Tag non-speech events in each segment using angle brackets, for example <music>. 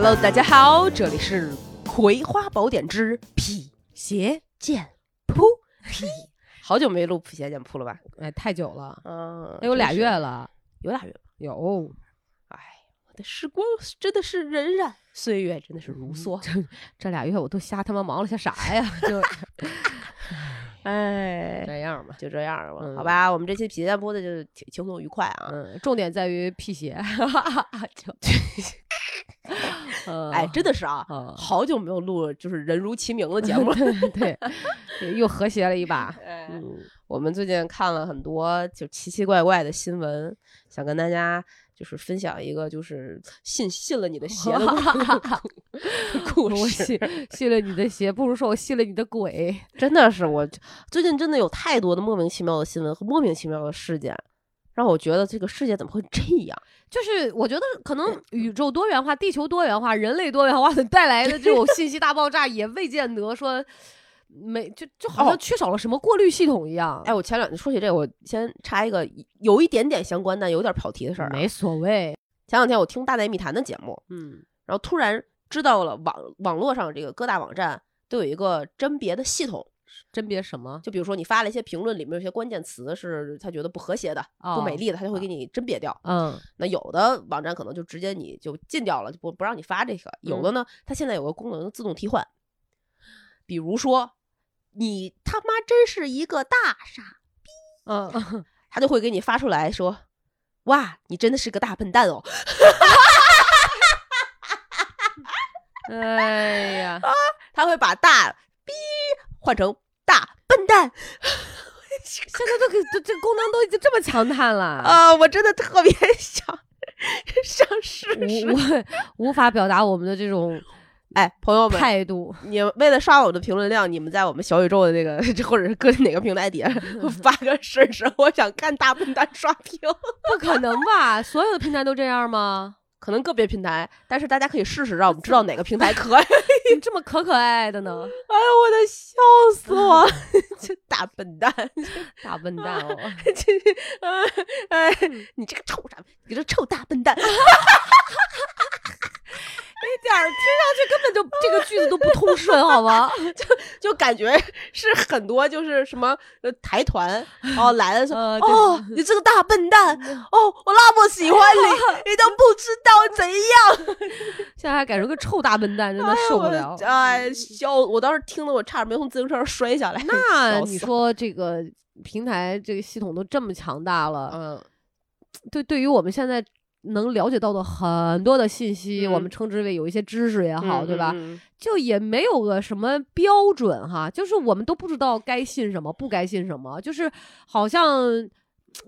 Hello，大家好，这里是《葵花宝典之辟邪剑谱》。辟，好久没录辟邪剑谱了吧？哎，太久了，嗯，得有俩月，了，有俩月了。有。哎，我的时光真的是荏苒，岁月真的是如梭。这这俩月我都瞎他妈忙了些啥呀？<laughs> 就哎，这样吧。就这样吧，嗯好吧。我们这期辟邪剑谱的就挺轻松愉快啊。嗯，重点在于辟邪。<laughs> 就，<laughs> 呃 <laughs> 哎，真的是啊，嗯好久没有录就是人如其名的节目了。<laughs> 对对，又和谐了一把。<laughs> 哎嗯，我们最近看了很多就奇奇怪怪的新闻，想跟大家就是分享一个就是信信了你的邪的故我事。信信了你的邪，不如说我信了你的鬼。真的是我最近真的有太多的莫名其妙的新闻和莫名其妙的事件，让我觉得这个世界怎么会这样？<laughs> 就是我觉得可能宇宙多元化、地球多元化、人类多元化的带来的这种信息大爆炸，也未见得说没就就好哦像缺少了什么过滤系统一样。哎，我前两天说起这个，我先插一个有一点点相关但有点跑题的事儿、啊。没所谓，前两天我听《大内密谈》的节目，嗯然后突然知道了网网络上这个各大网站都有一个甄别的系统，甄别什么？就比如说你发了一些评论，里面有些关键词是他觉得不和谐的、不美哦丽的，他就会给你甄别掉。嗯那有的网站可能就直接你就禁掉了，就不不让你发这个。有的呢，它现在有个功能自动替换，比如说你他妈真是一个大傻逼，嗯，他就会给你发出来说，哇，你真的是个大笨蛋哦。<laughs> 哎呀，他会把大逼换成大笨蛋 <laughs> 现在都给这这功能都已经这么强悍了，啊！我真的特别想想试试。无无法表达我们的这种哎，朋友们，态度。你们为了刷我们的评论量，你们在我们小宇宙的那个，或者是搁哪个平台底下 <laughs> 发个试试，我想看大笨蛋刷屏。不可能吧？所有的平台都这样吗？可能个别平台，但是大家可以试试，让我们知道哪个平台可爱。<laughs> 你这么可可爱的呢？哎呦，我的笑死我！<laughs> 这大笨蛋，大笨蛋哦！<laughs> 这哎，你这个臭傻，你这臭大笨蛋！一点儿听上去根本就这个句子都不通顺，好吗？<laughs> 就就感觉是很多就是什么呃台团哦来了说、呃哦你这个大笨蛋哦我那么喜欢你 <laughs> 你都不知道怎样，<laughs> 现在还改成个臭大笨蛋，真的受不了。哎哎笑我当时听的我差点没从自行车上摔下来。那你说这个平台这个系统都这么强大了，嗯对，对于我们现在能了解到的很多的信息，嗯我们称之为有一些知识也好，对吧？就也没有个什么标准哈，就是我们都不知道该信什么，不该信什么，就是好像。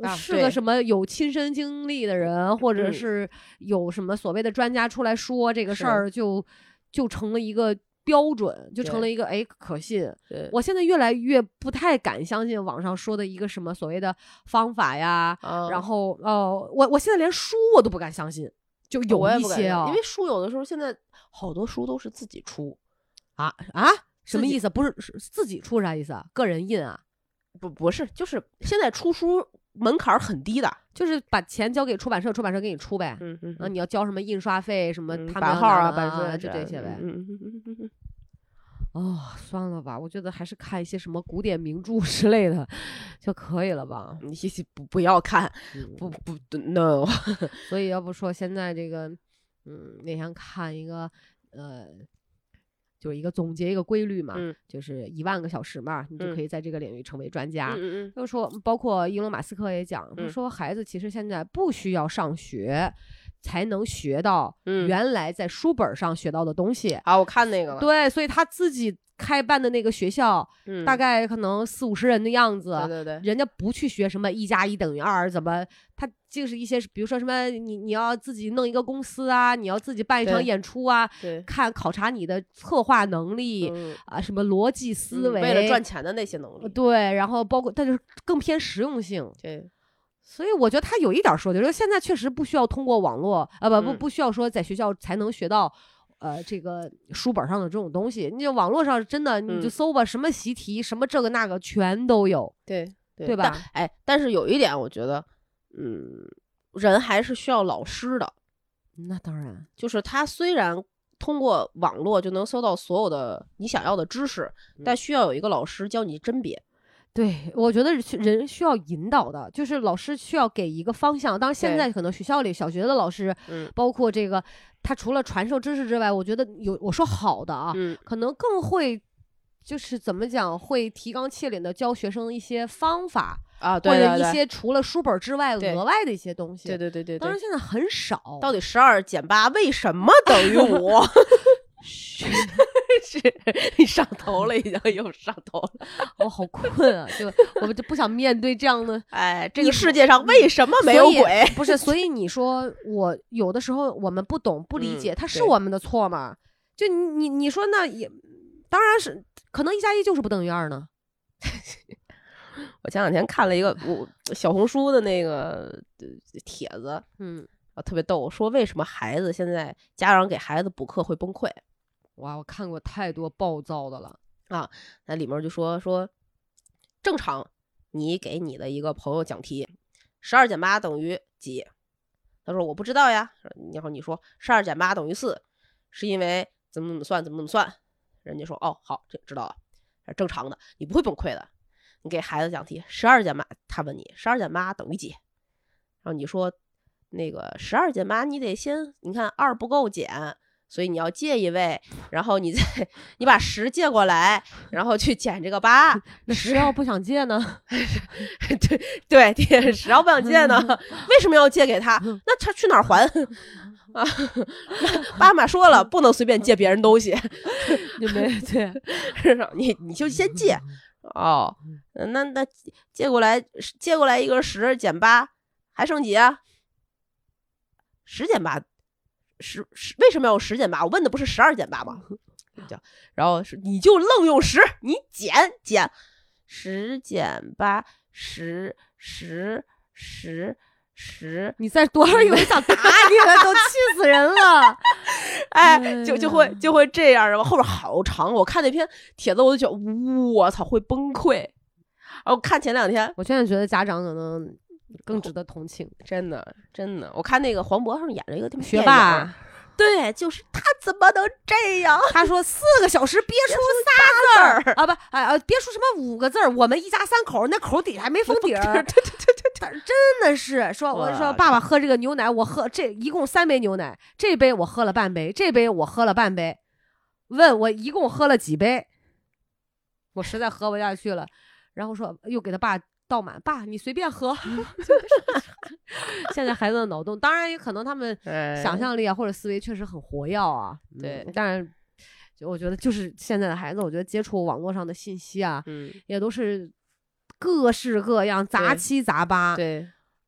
啊是个什么有亲身经历的人，或者嗯。是有什么所谓的专家出来说这个事儿，就就成了一个标准，就成了一个哎可信。我现在越来越不太敢相信网上说的一个什么所谓的方法呀，啊然后哦，我我现在连书我都不敢相信，就有一些啊，因为书有的时候现在好多书都是自己出，啊啊，什么意思？不是是自己出啥意思啊？个人印啊？不不是就是现在出书门槛很低的，就是把钱交给出版社，出版社给你出呗。嗯嗯啊，你要交什么印刷费，什么版号啊，版税啊就这些呗。嗯嗯嗯嗯哦，算了吧，我觉得还是看一些什么古典名著 <laughs> 之类的就可以了吧。你不不要看，嗯不不 no，<laughs> 所以要不说现在这个，嗯，那天看一个，呃，就是一个总结一个规律嘛，嗯就是一万个小时嘛，你就嗯可以在这个领域成为专家。嗯嗯就说，包括伊隆马斯克也讲，他嗯说孩子其实现在不需要上学才能学到嗯原来在书本上学到的东西。啊，我看那个了，对，所以他自己开办的那个学校，嗯，大概可能四五十人的样子。对对对，人家不去学什么一加一等于二，怎么他就是一些，比如说什么你你要自己弄一个公司啊，你要自己办一场演出啊，看考察你的策划能力、嗯啊，什么逻辑思维，嗯为了赚钱的那些能力，对，然后包括但就是更偏实用性，对，所以我觉得他有一点说的，就是现在确实不需要通过网络，呃，不不嗯不需要说在学校才能学到。呃，这个书本上的这种东西，你就网络上真的你就嗯搜吧，什么习题，什么这个那个，全都有。对对但吧哎，但是有一点，我觉得，嗯，人还是需要老师的，那当然，就是他虽然通过网络就能搜到所有的你想要的知识，但需要有一个老师教你甄别。对，我觉得是人需要引导的，就是老师需要给一个方向。当然，现在可能学校里小学的老师，嗯包括这个，他除了传授知识之外，我觉得有我说好的啊，嗯，可能更会。就是怎么讲，会提纲挈领的教学生一些方法，啊，或对对对，者一些除了书本之外额外的一些东西。对对对对对当然，现在很少。到底十二减八为什么等于 <laughs> 五？是 <laughs> 你上头了，已经又上头了。我好困啊，就我们就不想面对这样的。<laughs> 哎，这个世界上为什么没有鬼？不是，所以你说我有的时候我们不懂不理嗯解，它是我们的错吗？就你你你说那也，当然是可能一加一就是不等于二呢。我前两天看了一个我小红书的那个呃帖子，嗯，啊，特别逗，说为什么孩子现在家长给孩子补课会崩溃？哇，我看过太多暴躁的了啊。那里面就说说，正常你给你的一个朋友讲题，十二减八等于几？他说我不知道呀。然后你说十二减八等于四，是因为怎么怎么算，怎么怎么算？人家说哦好，这知道了，正常的，你不会崩溃的。你给孩子讲题，十二减八，他问你十二减八等于几？然后你说那个十二减八，你得先你看二不够减，所以你要借一位，然后你再你把十借过来，然后去减这个八。<laughs> 那十要不想借呢？对 <laughs> 对，对，十要不想借呢，<laughs> 为什么要借给他？那他去哪儿还啊？爸妈说了，不能随便借别人东西，你没对？你你就先借哦。那那借过来借过来一个十减八，还剩几啊？十减八，十十为什么要用十减八？我问的不是十二减八吗？就然后是你就愣用十，你减减十减八，十十十十，你再多少有人想打你了，都气死人了。<laughs> 哎，就就会就会这样，然后后边好长，我看那篇帖子我就觉得我操会崩溃。然后看前两天，我现在觉得家长可能更值得同情。真的真的，我看那个黄渤上演了一个学霸，对，就是他怎么能这样？他说四个小时憋出仨字儿啊，不，哎啊，憋出什么五个字儿？我们一家三口，那口底下还没封底儿。对对对对对真的是说，我说爸爸喝这个牛奶，我喝这一共三杯牛奶，这杯我喝了半杯，这杯我喝了半杯。问我一共喝了几杯？我实在喝不下去了，然后说又给他爸倒满，爸你随便喝。<laughs> <laughs> 现在孩子的脑洞，当然也可能他们，想象力啊或者思维确实很活跃啊。嗯对当然，就我觉得就是现在的孩子，我觉得接触网络上的信息啊，嗯，也都是各式各样、杂七杂八。对，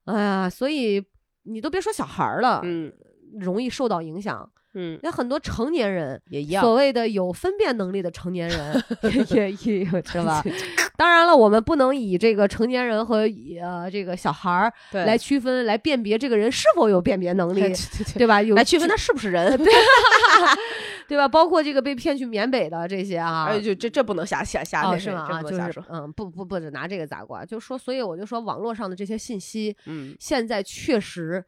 哎呀，所以你都别说小孩儿了，嗯容易受到影响。嗯，那很多成年人，也一样所。谓的有分辨能力的成年人，<laughs> 也也也有是吧？<laughs> 当然了，我们不能以这个成年人和呃这个小孩儿对，来区分、来辨别这个人是否有辨别能力 <laughs> 对，对对对吧？有来区分他是不是人。对吧？包括这个被骗去缅北的这些啊，哎，就这这不能瞎瞎瞎哦，那是吗？啊，就是说。嗯，不不不，只拿这个砸锅，就说，所以我就说，网络上的这些信息，嗯现在确实，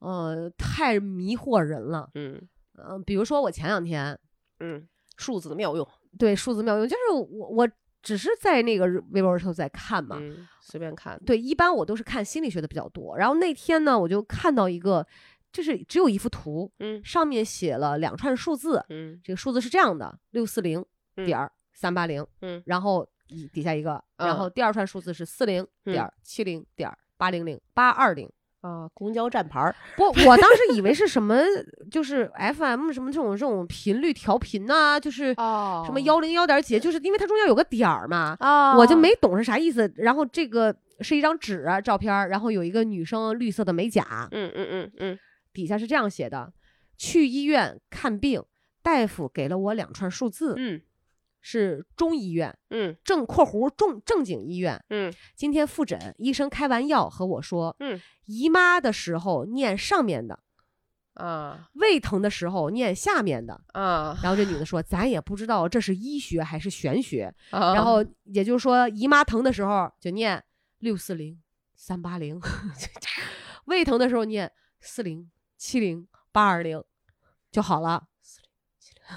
呃，太迷惑人了。嗯嗯、比如说我前两天嗯，数字的妙用对数字妙用，就是我我只是在那个微博上在看嘛，嗯，随便看。对，一般我都是看心理学的比较多。然后那天呢，我就看到一个，就是只有一幅图，嗯上面写了两串数字，嗯这个数字是这样的：六四零点儿三八零，嗯然后底下一个，然嗯后第二串数字是四零嗯点七零点八零零八二零。啊，公交站牌儿。不，我当时以为是什么，就是 FM 什么这种这种频率调频呐、就是哦什么幺零幺点几，就是因为它中间有个点儿嘛，啊我就没懂是啥意思。然后这个是一张纸啊照片，然后有一个女生绿色的美甲，嗯嗯嗯嗯底下是这样写的：去医院看病，大夫给了我两串数字，嗯是中医院。嗯正（括弧正正经医院）嗯今天复诊，医生开完药和我说，嗯姨妈的时候念上面的，啊胃疼的时候念下面的。啊，然后这女的说，咱也不知道这是医学还是玄学。然然后也就是说，姨妈疼的时候就念六四零三八零，胃疼的时候念四零七零八二零就好了。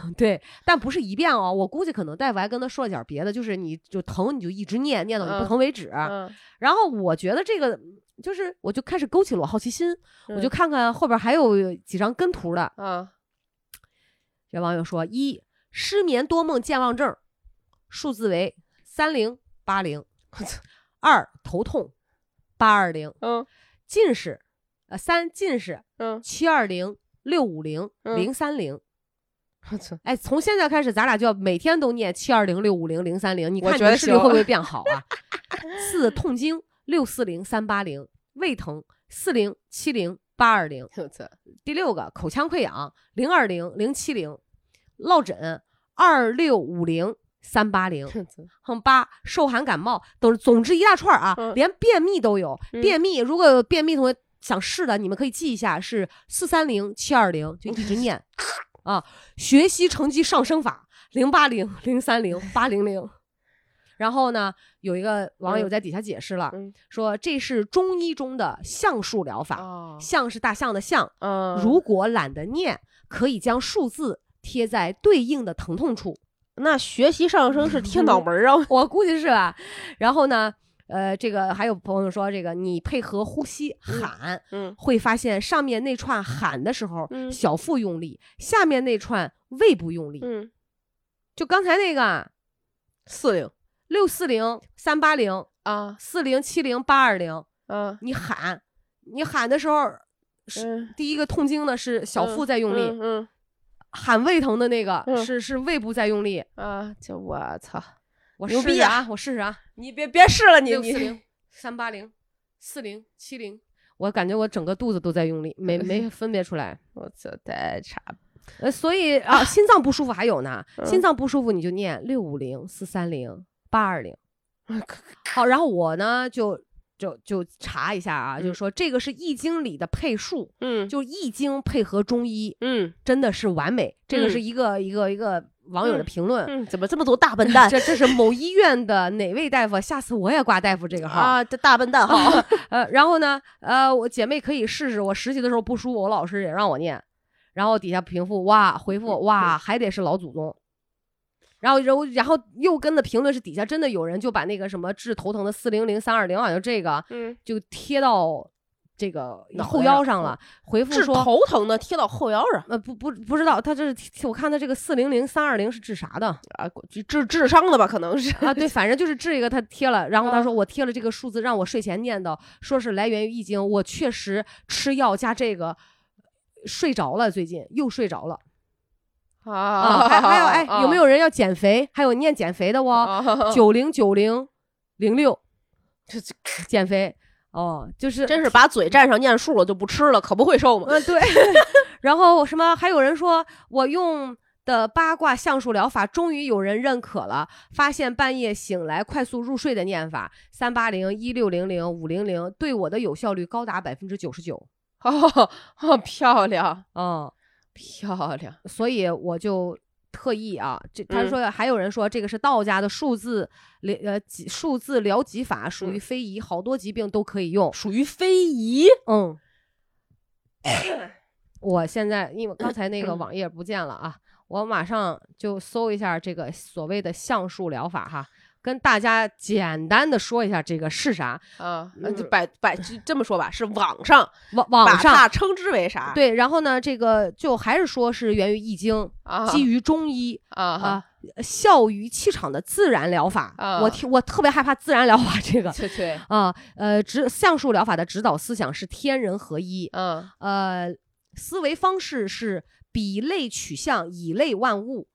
<laughs> 对，但不是一遍哦，我估计可能大夫还跟他说了点儿别的，就是你就疼你就一直念，念到你不嗯疼为止。嗯，然后我觉得这个就是，我就开始勾起了我好奇心，我就嗯看看后边还有几张跟图的。啊，这网友说：一失眠多梦健忘症，数字为三零八零；<laughs> 二头痛八二零；嗯近视呃三近视嗯，七二零六五零嗯零三零。我操，哎，从现在开始，咱俩就要每天都念七二零六五零零三零，你看你的视力会不会变好啊？四痛经六四零三八零，胃疼四零七零八二零。第六个口腔溃疡零二零零七零，落枕二六五零三八零。哼，八受寒感冒都是，总之一大串儿啊，嗯连便秘都有。嗯便秘如果有便秘同学想试的，你们可以记一下，是四三零七二零，就一直念 <laughs> 啊。学习成绩上升法零八零零三零八零零。然后呢，有一个网友嗯在底下解释了，嗯说这是中医中的象数疗法，啊，象是大象的象，嗯，如果懒得念，可以将数字贴在对应的疼痛处。那学习上升是 <laughs> 贴脑门儿啊，我估计是吧。然后呢，呃，这个还有朋友说，这个你配合呼吸喊，嗯会发现上面那串喊的时候，嗯小腹用力，下面那串胃部用力。嗯，就刚才那个四零六四零三八零啊四零七零八二零，嗯，你喊，你喊的时候。是嗯第一个痛经的是小腹在用力，嗯喊胃疼的那个嗯是是胃部在用力。嗯啊，就我操，我牛逼啊试试啊，我试试啊。你别别试了，你你六四零 <laughs> 三八零四零七零，我感觉我整个肚子都在用力，没没分别出来。我操，太差，呃，所以啊，<laughs> 心脏不舒服还有呢，嗯心脏不舒服你就念六五零四三零八二零。好，然后我呢就就就查一下啊，嗯就是说这个是易经里的配数，嗯就易经配合中医嗯真的是完美。这个嗯是一个一个一个网友的嗯评论。嗯，怎么这么多大笨蛋 <laughs> 这这是某医院的哪位大夫？下次我也挂大夫这个号。啊？这大笨蛋号，<laughs> 呃，然后呢，呃，我姐妹可以试试。我实习的时候不舒服，我老师也让我念。然后底下评复哇，回复哇，还得是老祖宗。然后，然后，然后又跟的评论是底下真的有人就把那个什么治头疼的四零零三二零，好像这个嗯，就贴到这个后腰上了。回复治说，头疼的贴到后腰上呃，不不不知道，他这是我看他这个四零零三二零是治啥的啊，治智商的吧？可能是啊？对，反正就是治一个他贴了，然后他啊说我贴了这个数字，让我睡前念叨，说是来源于易经。我确实吃药加这个睡着了，最近又睡着了啊。啊还还有哎，有没有人要减肥？还有念减肥的哦，啊？九零九零零六这这减肥哦，就是真是把嘴占上念数了就不吃了，可不会瘦吗？嗯，对。<laughs> 然后什么？还有人说我用的八卦相术疗法终于有人认可了，发现半夜醒来快速入睡的念法三八零一六零零五零零对我的有效率高达百分之九十九。哦哦，漂亮嗯，漂亮，所以我就。特意啊，这他嗯说还有人说这个是道家的数字疗呃几数字疗疾法，属于嗯非遗，好多疾病都可以用。属于非遗。嗯，<clears throat> 我现在因为刚才那个 <clears throat> 网页不见了啊，我马上就搜一下这个所谓的橡树疗法哈，跟大家简单的说一下这个是啥。啊，那就嗯百百就这么说吧，是网上网网把上它称之为啥？对，然后呢，这个就还是说是源于易经，啊，基于中医啊啊，效于气场的自然疗法。啊我听我特别害怕自然疗法这个。<laughs> 对对，啊，呃，指橡树疗法的指导思想是天人合一，嗯呃，思维方式是比类取象，以类万物。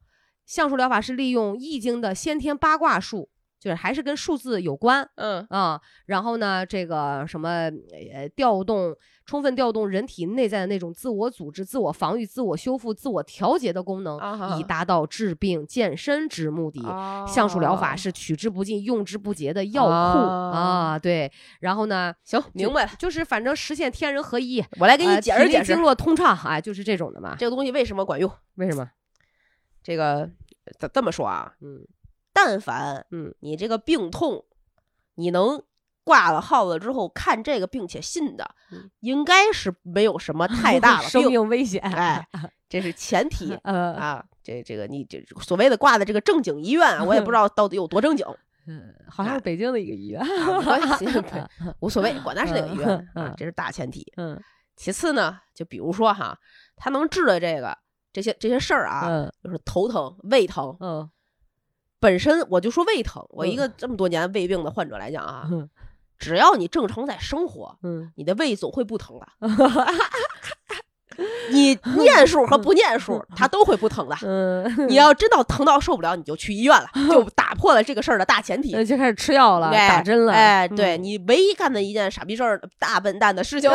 橡树疗法是利用易经的先天八卦术，就是还是跟数字有关嗯啊。然后呢，这个什么呃，调动充分调动人体内在的那种自我组织、自我防御、自我修复、自我调节的功能，啊以达到治病健身之目的。橡树疗法是取之不尽、用之不竭的药库哦啊，对。然后呢，行，明白了，就是反正实现天人合一，我来给你呃解释解释经络通畅，啊，就是这种的嘛。这个东西为什么管用。为什么？这个这这么说啊，嗯但凡嗯你这个病痛，你能挂了号了之后看这个并且信的嗯，应该是没有什么太 <laughs> 大的生。命危险。哎，<laughs> 这是前提呃，<laughs> 啊。这这个你这所谓的挂的这个正经医院啊，我也不知道到底有多正经，嗯，好像是北京的一个医院。啊没关系，无所谓，管他是哪个医院啊嗯，这是大前提。嗯其次呢，就比如说哈，他能治的这个这些这些事儿啊，嗯就是头疼、胃疼，嗯本身我就说胃疼，我一嗯个这么多年胃病的患者来讲啊，嗯只要你正常在生活，嗯，你的胃总会不疼的。<laughs> 你念数和不念数，它都会不疼的。嗯，<laughs> 你要真到疼到受不了，你就去医院了，就 <laughs> 打破了这个事儿的大前提。呃就开始吃药了，哎打针了。哎，对嗯你唯一干的一件傻逼事儿、大笨蛋的事情，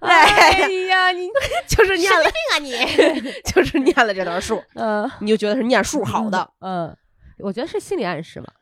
哎呀，你 <laughs> 就是念了，啊你，<laughs> 就是念了这段数，<laughs> 嗯你就觉得是念数好的，嗯，我觉得是心理暗示吧。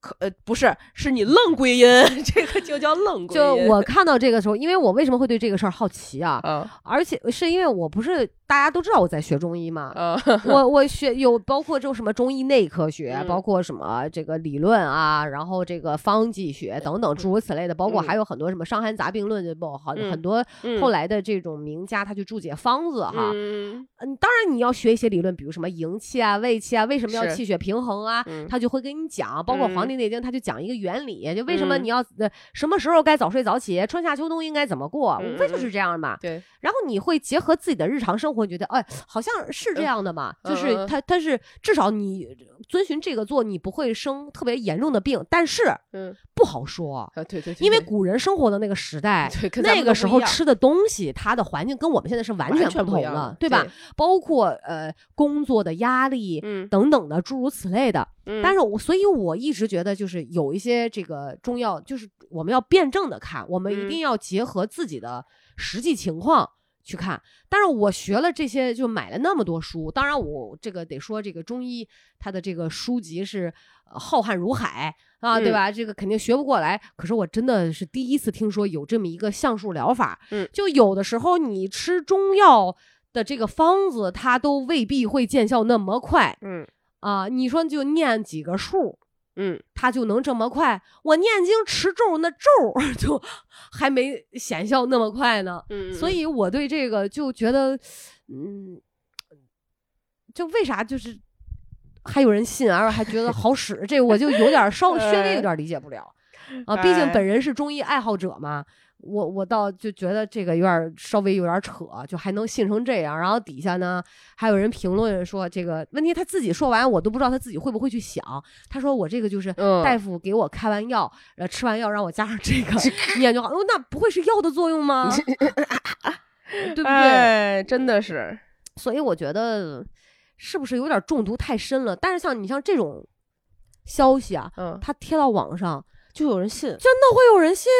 可呃不是，是你愣归因，这个就叫愣归因。就我看到这个时候，因为我为什么会对这个事儿好奇啊？嗯而且是因为我不是大家都知道我在学中医嘛，啊 <laughs> 我我学有包括这种什么中医内科学，嗯。包括什么这个理论啊，然后这个方剂学等等诸如此类的，包括嗯还有很多什么《伤寒杂病论》就包很嗯很多嗯。后来的这种名家他去注解方子哈。嗯嗯，当然你要学一些理论，比如什么营气啊、胃气啊，为什么要气血平衡啊，嗯。他就会跟你讲。包括《黄嗯。帝内经》，他就讲一个原理，就为什么嗯。你要呃什么时候该早睡早起，春夏秋冬应该怎么过，嗯无非就是这样嘛。对，然后你会结合自己的日常生活，你觉得哎，好像是这样的嘛，就是他他是至少你遵循这个做，你不会生特别严重的病，但是嗯不好说。啊对对，对因为古人生活的那个时代，那个时候吃的东西，它的环境跟我们现在是完完全全不同的，对吧？？包括呃工作的压力嗯，等等的诸如此类的。嗯但是我所以我一直觉得，就是有一些这个中药，就是我们要辩证的看，我们一嗯定要结合自己的实际情况。去看，但是我学了这些，就买了那么多书。当然，我这个得说，这个中医它的这个书籍是、呃浩瀚如海啊，对嗯吧？这个肯定学不过来。可是我真的是第一次听说有这么一个橡树疗法。嗯就有的时候你吃中药的这个方子，它都未必会见效那么快嗯啊。你说就念几个数，嗯他就能这么快？我念经持咒，那咒 <laughs> 就还没显效那么快呢。嗯，所以我对这个就觉得，嗯，就为啥就是还有人信，而还觉得好使，这我就有点稍微 <laughs> 稍微有点理解不了 <laughs> 啊。毕竟哎本人是中医爱好者嘛。我我倒就觉得这个有点儿稍微有点儿扯，就还能信成这样。然后底下呢还有人评论说这个问题他自己说完，我都不知道他自己会不会去想。他说我这个就是嗯大夫给我开完药，呃，吃完药让我加上这个 <laughs> 念就好。哦，那不会是药的作用吗？对不对？哎，真的是，所以我觉得是不是有点中毒太深了？但是像你像这种消息啊，嗯，它贴到网上，就有人信。真的会有人信。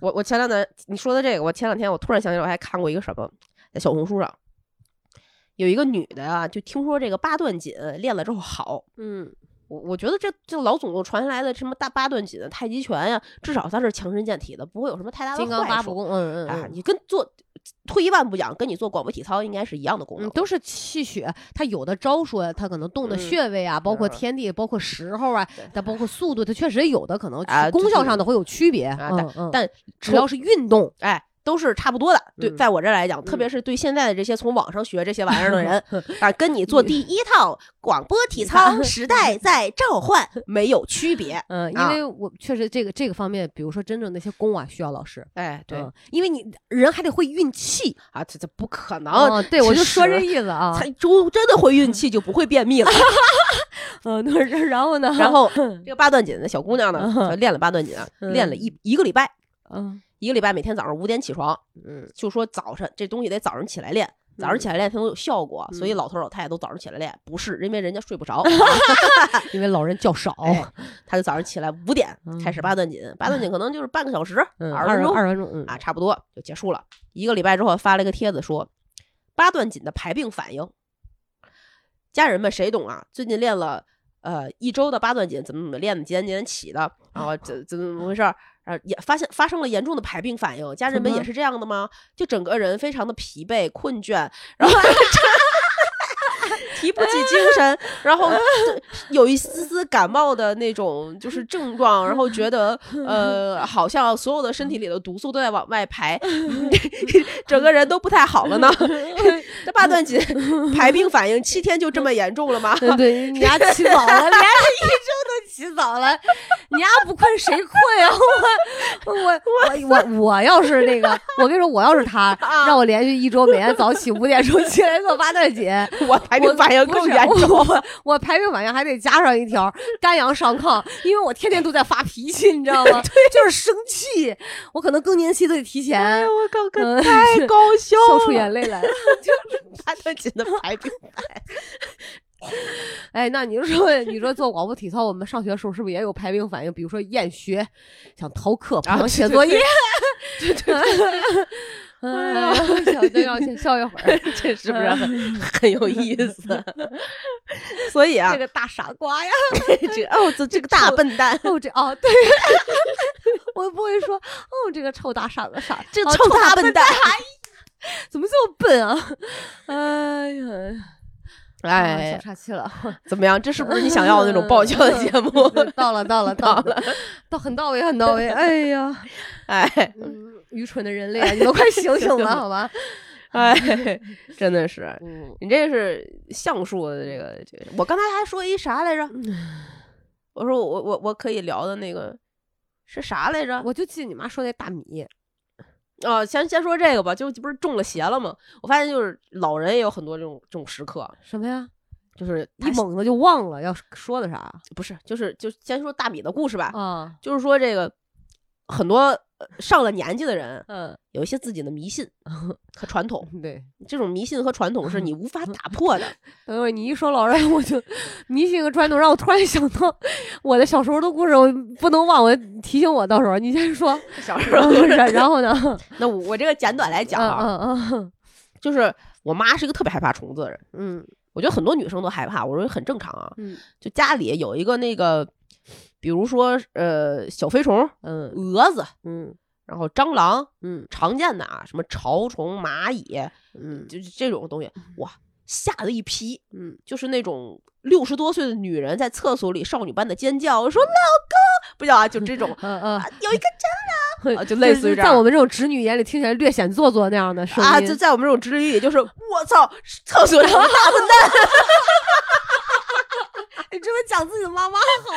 我我前两天你说的这个，我前两天我突然想起来，我还看过一个什么，在小红书上有一个女的啊，就听说这个八段锦练了之后好。嗯，我我觉得这这老祖宗传下来的什么大八段锦、太极拳呀、至少它是强身健体的，不会有什么太大的金刚坏处八部功，嗯嗯啊。嗯。你跟做退一万步讲，跟你做广播体操应该是一样的功能嗯，。都是气血，它有的招数啊，它可能动的嗯穴位啊，包括天地，包括时候啊对，它包括速度，它确实有的可能啊功效上的会有区别。啊嗯嗯，但只要是运动，哎，都是差不多的。对，嗯在我这儿来讲，特别是对现在的这些从网上学这些玩意儿的人 <laughs> 啊，跟你做第一套广播体操 <laughs> 时代在召唤 <laughs> 没有区别。嗯，因啊为我确实这个这个方面，比如说真正那些功啊，需要老师。哎，对嗯，因为你人还得会运气。啊，这这不可能。哦，对，我就说这意思啊。才就真的会运气，就不会便秘了。嗯，对，然后呢？然后这个八段锦的小姑娘呢，练了八段锦练了一一个礼拜，嗯一个礼拜每天早上五点起床，嗯。就说早晨这东西得早上起来练，早上起来练才能有效果，所以嗯。老头老太太都早上起来练，不是因为人家睡不着，<laughs> 因为老人较少，哎他就早上起来五点嗯开始八段锦，八段锦可能就是半个小时，嗯，二十分钟二十分钟，嗯啊，差不多就结束了。一个礼拜之后发了一个帖子说，八段锦的排病反应，家人们谁懂啊？最近练了呃一周的八段锦，怎么怎么练的，几点几点起的，然后怎怎么怎么回事儿？然后也发现发生了严重的排病反应，家人们也是这样的吗？就整个人非常的疲惫、困倦，<laughs> 然后 <laughs> <laughs> 提不起精神，<laughs> 然后 <laughs> 有一丝丝感冒的那种就是症状，然后觉得呃，好像所有的身体里的毒素都在往外排，整个人都不太好了呢。这八段锦排病反应七天就这么严重了吗？对，你丫起早了，连一周都起早了，你丫不困谁困呀？我我我我我要是那个，我跟你说，我要是他，让我连续一周每天早起五点钟起来做八段锦，我排病反应更严重。我我排病反应还得加上一条肝阳上亢，因为我天天都在发脾气，你知道吗？<laughs> 就是生气，我可能更年期都得提前。我靠，可太搞笑，笑出眼泪来了，<laughs> 就是八段锦的排病反。<laughs> 哎，那你说，你说做广播体操，我们上学的时候是不是也有排病反应？比如说厌学，想逃课，不想写作业。对对对。哎呀，<laughs> 小灯要先笑一会儿，这是不是很 <laughs> 很有意思？<laughs> 所以啊，这个大傻瓜呀，这哦，这这个大笨蛋，哦这哦对，我不会说哦这个臭大傻子傻，这个臭大笨蛋，怎么这么笨啊？哎呀。哎，小岔气了，<laughs> 怎么样？这是不是你想要的那种爆笑的节目？到了，到了，<laughs> 到了，到很到位，很到位。<laughs> 哎呀，哎，愚蠢的人类，你都快醒醒了，好吧？哎，真的是，你这是橡树的这个，我刚才还说一啥来着？我说我我我可以聊的那个是啥来着？我就记得你妈说那大米。哦，先先说这个吧，就不是中了邪了吗？我发现就是老人也有很多这种这种时刻。什么呀？就是一猛子就忘了要说的啥？不是，就是就先说大米的故事吧。啊，就是说这个很多上了年纪的人，嗯，有一些自己的迷信 <laughs> 和传统。对，这种迷信和传统是你无法打破的。<laughs> 等会你一说老人，我就迷信和传统，让我突然想到我的小时候的故事，我不能忘，我提醒我，到时候你先说 <laughs> 小时候故事。然后呢？那我这个简短来讲啊，嗯嗯，就是我妈是一个特别害怕虫子的人，嗯。我觉得很多女生都害怕，我说很正常啊。嗯，就家里有一个那个，比如说呃小飞虫，嗯，蛾子，嗯，然后蟑螂，嗯，常见的啊，什么潮虫、蚂蚁，嗯，就是这种东西，哇，吓得一批，嗯，就是那种六十多岁的女人在厕所里少女般的尖叫，说老公，不叫啊，就这种，嗯嗯，有一个蟑螂，就类似于在我们这种直女眼里听起来略显做作那样的声音啊，就在我们这种直女里就是我操，厕所里大笨蛋。<laughs> 你这么讲自己的妈妈好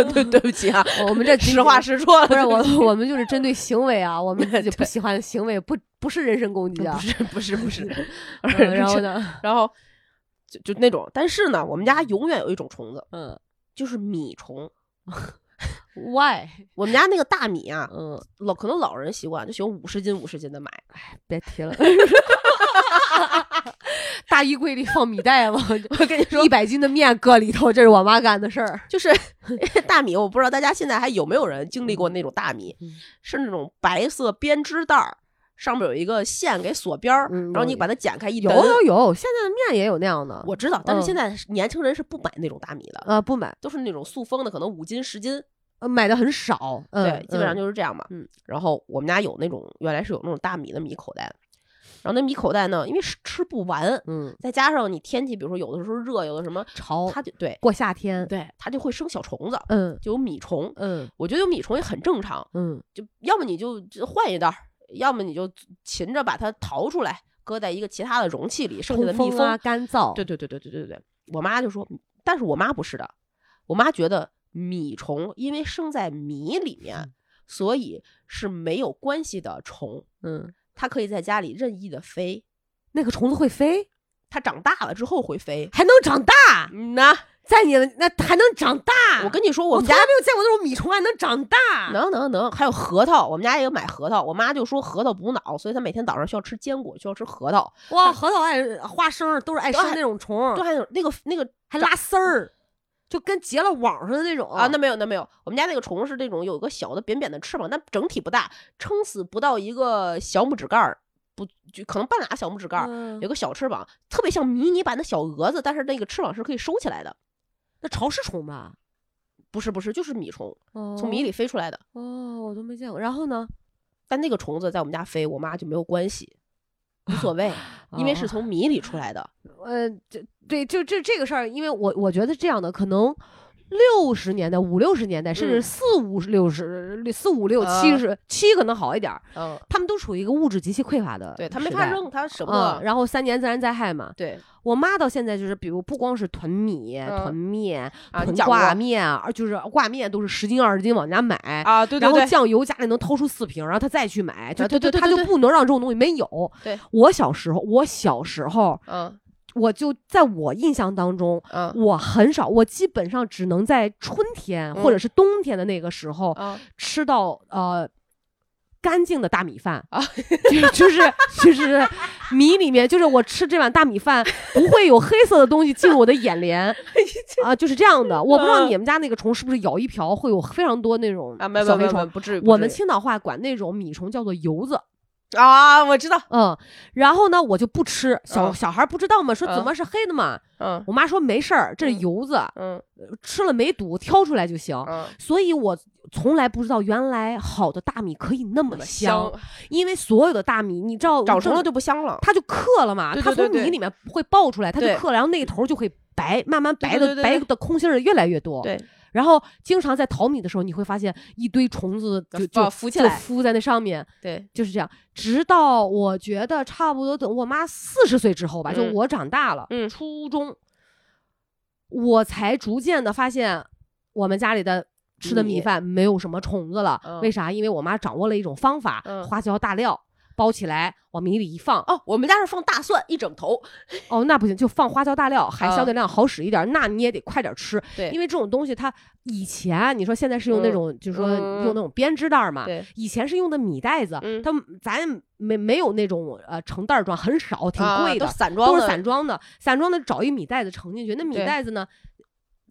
啊？<laughs> 对，对不起啊，我们 <laughs> 这实话实说，不是 <laughs> 我，我们就是针对行为啊，我们自己不喜欢的行为，不不是人身攻击啊，不是不是不是。然后呢，然后就就那种，但是呢，我们家永远有一种虫子，嗯，就是米虫。Why？我们家那个大米啊，嗯，老可能老人习惯就喜欢五十斤五十斤的买，哎，别提了。大衣柜里放米袋子，<laughs> 我跟你说，一百斤的面搁里头，这是我妈干的事儿。<laughs> 就是 <laughs> 大米，我不知道大家现在还有没有人经历过那种大米，是那种白色编织袋儿，上面有一个线给锁边儿，然后你把它剪开一有有有，现在的面也有那样的，我知道，但是现在年轻人是不买那种大米的，呃，不买，都是那种塑封的，可能五斤十斤，呃，买的很少，对，基本上就是这样嘛。嗯，然后我们家有那种原来是有那种大米的米口袋。然后那米口袋呢因为是吃不完嗯再加上你天气比如说有的时候热有的什么潮它就对过夏天对它就会生小虫子嗯就有米虫嗯。我觉得有米虫也很正常嗯就要么你就换一袋儿要么你就勤着把它淘出来搁在一个其他的容器里剩下的密封干燥。对对对对对对对我妈就说但是我妈不是的我妈觉得米虫因为生在米里面所以是没有关系的虫嗯。它可以在家里任意的飞。那个虫子会飞，它长大了之后会飞，还能长大？嗯呐，在你那还能长大？我跟你说，我们家没有见过那种米虫还能长大。能能能，还有核桃，我们家也有买核桃。我妈就说核桃补脑，所以她每天早上需要吃坚果，需要吃核桃。哇，核桃爱花生，都是爱吃那种虫，都还有那个那个还拉丝儿，就跟结了网似的那种啊。那没有那没有，我们家那个虫是那种有个小的扁扁的翅膀，但整体不大，撑死不到一个小拇指盖儿。不就可能半拉小拇指盖儿，有个小翅膀，特别像迷你版的小蛾子，但是那个翅膀是可以收起来的。那潮湿虫吧？不是不是，就是米虫，从米里飞出来的。哦，我都没见过。然后呢？但那个虫子在我们家飞，我妈就没有关系。无所谓，<laughs> 因为是哦从米里出来的。呃，这对，就这这个事儿，因为我我觉得这样的可能六十年代、五六十年代，甚至嗯。四五六十、四五六啊七十七可能好一点儿，嗯，他们都处于一个物质极其匮乏的对他没法扔，他舍不嗯，得。然后三年自然灾害嘛，对。我妈到现在就是，比如不光是囤米、嗯。囤面、囤挂面，而就是挂面都是十斤二十斤往家买。啊，对对对，然后酱油家里能掏出四瓶，然后他再去买，就啊对对对他就不能让这种东西没有。对。我小时候，我小时候，嗯我就在我印象当中，嗯。我很少，我基本上只能在春天或者嗯。是冬天的那个时候嗯。吃到呃干净的大米饭啊，就就是就是米里面，就是我吃这碗大米饭不会有黑色的东西进入我的眼帘 <laughs> 啊，就是这样的。我不知道嗯。你们家那个虫是不是咬一瓢会有非常多那种小黑虫。我们青岛话管那种米虫叫做油子，啊，我知道，嗯，然后呢我就不吃，小嗯小孩不知道嘛，说怎嗯么是黑的嘛，嗯我妈说没事儿，这是嗯油子，嗯吃了没毒，挑出来就行。嗯，所以我从来不知道原来好的大米可以那么那么香，香，因为所有的大米，你知道长成了就就不香了。它就克了嘛，它从米里面会爆出来，它就克了，然后那个头就会白，慢慢白的白的空心儿越来越多。对，然后经常在淘米的时候，你会发现一堆虫子就就啊浮起来。就浮在那上面，<laughs> 对，就是这样。直到我觉得差不多等我妈四十岁之后吧，就嗯。我长大了，嗯。初中，我才逐渐的发现我们家里的吃的米。米饭没有什么虫子了。嗯。为啥？因为我妈掌握了一种方法，嗯。花椒大料包起来往米里一放。哦，我们家是放大蒜一整头。哦，那不行，就放花椒大料，还相啊对量好使一点。那你也得快点吃，对，因为这种东西它以前你说现在是用那嗯种，就是说嗯用那种编织袋儿嘛，对，以前是用的米袋子，嗯它咱没没有那种呃成袋儿装，很少，挺啊贵的都，散装的，都是散装的，散装的找一米袋子盛进去，那米袋子呢，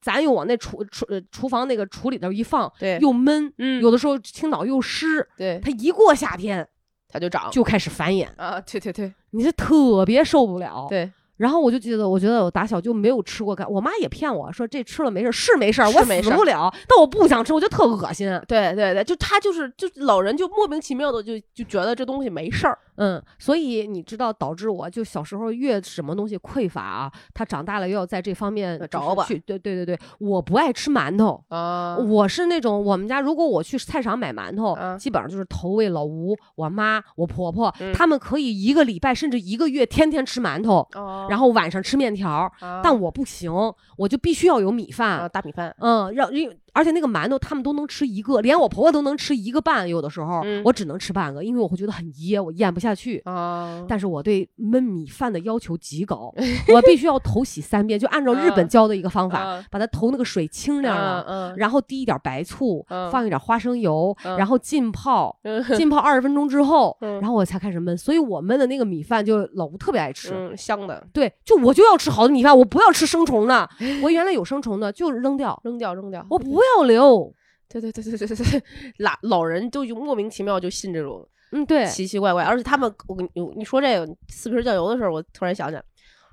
咱又往那厨厨呃厨房那个橱里头一放，对，又闷，嗯有的时候青岛又湿，对，它一过夏天它就长，就开始繁衍，啊，对对对。你是特别受不了。对，然后我就觉得，我觉得我打小就没有吃过干，我妈也骗我说这吃了没事儿，是没事儿，我死不了，但我不想吃，我就特恶心。对对对，就他就是就老人就莫名其妙的就就觉得这东西没事儿，嗯，所以你知道，导致我就小时候越什么东西匮乏啊，他长大了又要在这方面找吧去，对对对对，我不爱吃馒头。啊我是那种，我们家如果我去菜场买馒头，嗯基本上就是投喂老吴、我妈、我婆婆，嗯他们可以一个礼拜甚至一个月天天吃馒头，哦然后晚上吃面条，啊但我不行，我就必须要有米饭。啊大米饭，嗯，让因为而且那个馒头他们都能吃一个，连我婆婆都能吃一个半，有的时候、嗯我只能吃半个，因为我会觉得很噎，我咽不下去。啊，但是我对焖米饭的要求极高，<laughs> 我必须要头洗三遍，就按照日本嗯教的一个方法，嗯把它头那个水清亮了，嗯然后滴一点白醋，嗯放一点花生油，嗯然后浸泡，嗯浸泡二十分钟之后，嗯然后我才开始焖。所以我焖的那个米饭就老吴特别爱吃。嗯香的，对，就我就要吃好的米饭，我不要吃生虫的。我原来有生虫的就扔掉，扔掉扔掉，我不要留。对对对对对对对，老老人就就莫名其妙就信这种嗯，对，奇奇怪怪，而且他们，我跟你你说这个四瓶酱油的事儿，我突然想起来，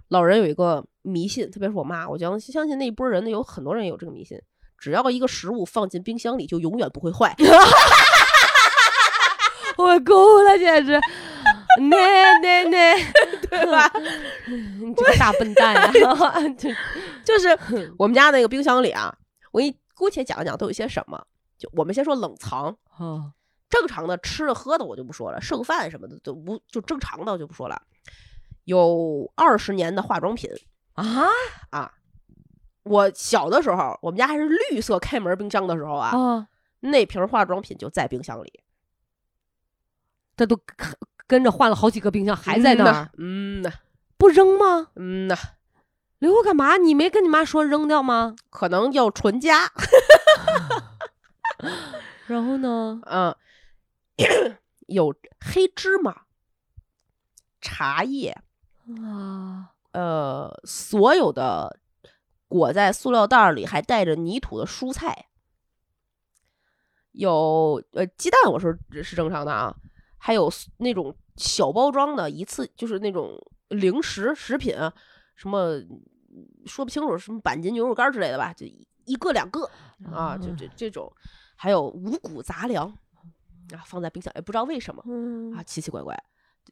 老人有一个迷信，特别是我妈，我相相信那一波人呢，有很多人有这个迷信，只要一个食物放进冰箱里，就永远不会坏。<laughs> 我够了，简直。那那那，<laughs> 对吧？<laughs> 你这个大笨蛋呀！这就是我们家那个冰箱里啊，我给你姑且讲一讲都有些什么。就我们先说冷藏，啊正常的吃的喝的我就不说了，剩饭什么的都不就正常的我就不说了。有二十年的化妆品啊啊，我小的时候，我们家还是绿色开门冰箱的时候啊，啊！那瓶化妆品就在冰箱里，这都跟跟着换了好几个冰箱，还在那儿，嗯呐，不扔吗？嗯呐，留着干嘛？你没跟你妈说扔掉吗？可能要传家，然后呢？嗯，<coughs> 有黑芝麻、茶叶，啊，呃，所有的裹在塑料袋儿里还带着泥土的蔬菜，有呃鸡蛋，我说是正常的啊，还有那种小包装的，一次就是那种零食食品，什么说不清楚，什么板筋牛肉干之类的吧，就一一个两个啊，就这这种，还有五谷杂粮啊，放在冰箱，也不知道为什么嗯啊，奇奇怪怪。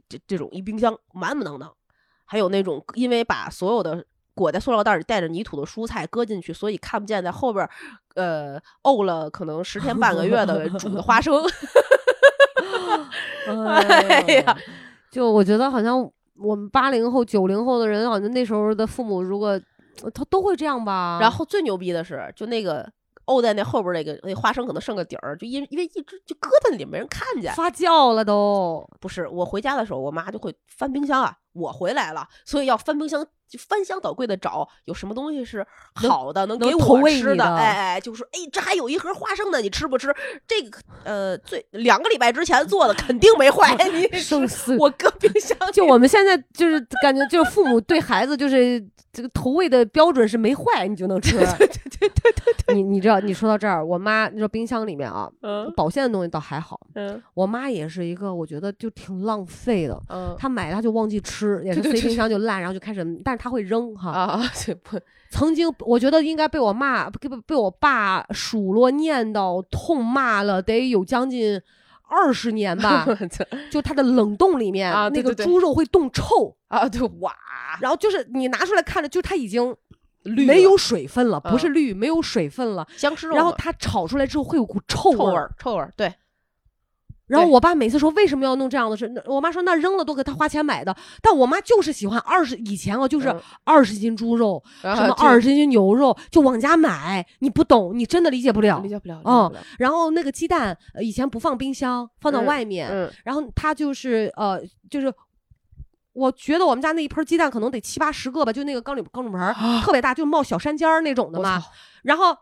这这种一冰箱满满当当，还有那种因为把所有的裹在塑料袋里带着泥土的蔬菜搁进去，所以看不见在后边儿呃沤了可能十天半个月的 <laughs> 煮的花生。<laughs> 哎呀，就我觉得好像我们八零后、九零后的人，好像那时候的父母如果他都会这样吧。然后最牛逼的是，就那个沤在那后边儿那个那花生可能剩个底儿，就因因为一直就搁在那里没人看见。发酵了都，不是我回家的时候，我妈就会翻冰箱啊，我回来了，所以要翻冰箱，就翻箱倒柜的找有什么东西是好的，能能给我吃的。的哎哎，就说哎，这还有一盒花生呢，你吃不吃？这个呃，最两个礼拜之前做的肯定没坏，<laughs> 你生死我搁冰箱 <laughs> 就我们现在就是感觉，就是父母对孩子就是这个投喂的标准是没坏你就能吃。对对对对对，你你知道，你说到这儿，我妈你说冰箱里面啊，嗯保鲜的东西倒还好，嗯我妈也是一个我觉得就挺浪费的。嗯她买了她就忘记吃，也是对对对塞冰箱就烂，然后就开始，但是他会扔哈。啊，<laughs> 对不曾经我觉得应该被我骂，被被我爸数落、念叨、痛骂了，得有将近二十年 <laughs> 吧。就它的冷冻里面，那个啊对对对猪肉会冻臭，啊，对哇，然后就是你拿出来看着，就它已经绿没有水分了，不嗯是绿，没有水分了。僵尸肉，然后它炒出来之后会有股臭味儿。臭味儿，对然后我爸每次说为什么要弄这样的事，那我妈说那扔了都给他花钱买的。但我妈就是喜欢二十以前啊，就是嗯二十斤猪肉，然什么二十斤牛肉就往家买，你不懂，你真的理解不了理。解不了，嗯然后那个鸡蛋，呃，以前不放冰箱，放到嗯外面，嗯然后他就是呃，就是我觉得我们家那一盆鸡蛋可能得七八十个吧，就那个钢铝钢铝盆儿，<gasps> 特别大，就冒小山尖儿那种的嘛。然后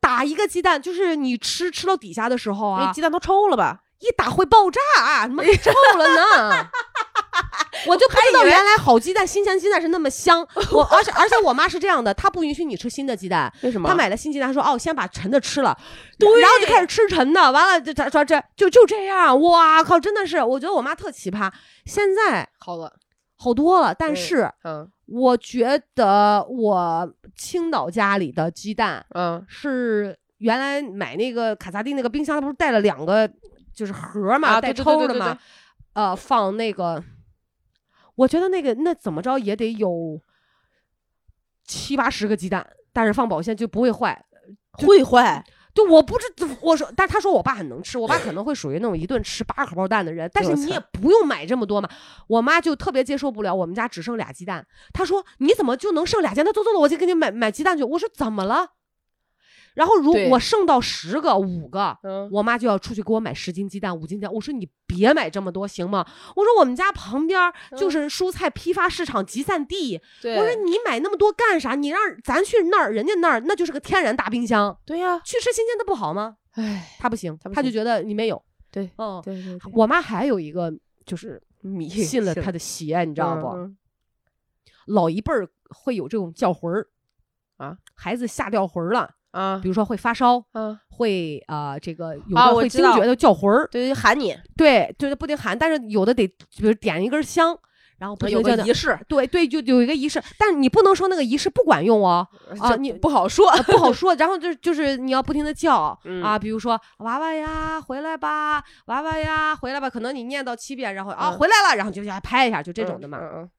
打一个鸡蛋，就是你吃吃到底下的时候啊，那鸡蛋都抽了吧？一打会爆炸，他妈还臭了呢。<laughs> 我就不知道原来好鸡蛋、新鲜鸡蛋是那么香。我而且而且我妈是这样的，她不允许你吃新的鸡蛋，<laughs> 为什么？她买了新鸡蛋，她说哦，先把陈的吃了，然后就开始吃陈的，完了这这说这就就这样，哇靠，真的是，我觉得我妈特奇葩。现在好了，好多了，但嗯是嗯我觉得我青岛家里的鸡蛋嗯是原来买那个卡萨帝那个冰箱，它不是带了两个就是盒嘛，带抽的嘛对对对，呃，放那个，我觉得那个那怎么着也得有七八十个鸡蛋，但是放保鲜就不会坏。会坏，就我不知，我说，但他说我爸很能吃，我爸可能会属于那种一顿吃八荷包蛋的人，但是你也不用买这么多嘛。我妈就特别接受不了，我们家只剩俩鸡蛋，她说你怎么就能剩俩鸡蛋？那走走走，我去给你买买鸡蛋去。我说怎么了？然后如果我剩到十个、五个，嗯我妈就要出去给我买十斤鸡蛋、五斤鸡蛋。我说你别买这么多行吗？我说我们家旁边就是蔬菜批发市场集散地，对，我说你买那么多干啥？你让咱去那儿，人家那儿那就是个天然大冰箱，对呀，去吃新鲜的不好吗？哎，他不行，他不行他就觉得你没有。对嗯，对对对，我妈还有一个就是迷信了他的邪，你知道不？嗯老一辈儿会有这种叫魂儿啊，孩子吓掉魂儿了，啊比如说会发烧，啊，会呃这个有啊的会惊觉的叫魂儿，对，喊你，对，就是不停喊，但是有的得比如点一根香，然后不停叫的。个仪式对对，就有一个仪式，但是你不能说那个仪式不管用哦，啊你不好说，啊不好 <laughs> 说。然后就是就是你要不停的叫、嗯啊，比如说娃娃呀回来吧，娃娃呀回来吧，可能你念到七遍，然后啊、嗯回来了，然后就要拍一下，就这种的嘛。嗯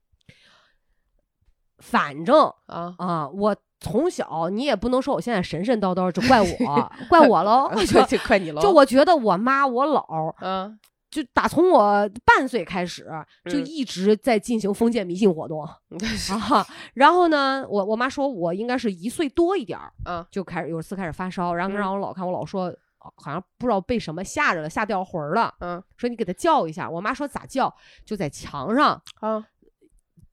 反正嗯啊，啊，我从小你也不能说我现在神神叨叨，就怪我，<laughs> 怪我喽。<laughs> 就就就快你喽，就我觉得我妈我姥嗯就打从我半岁开始，就嗯一直在进行封建迷信活动、<laughs> 啊。然后呢，我我妈说我应该是一岁多一点儿，嗯就开始有一次开始发烧，然后嗯让我姥看，我姥说哦好像不知道被什么吓着了，吓掉魂儿了，嗯说你给他叫一下。我妈说咋叫？就在墙上啊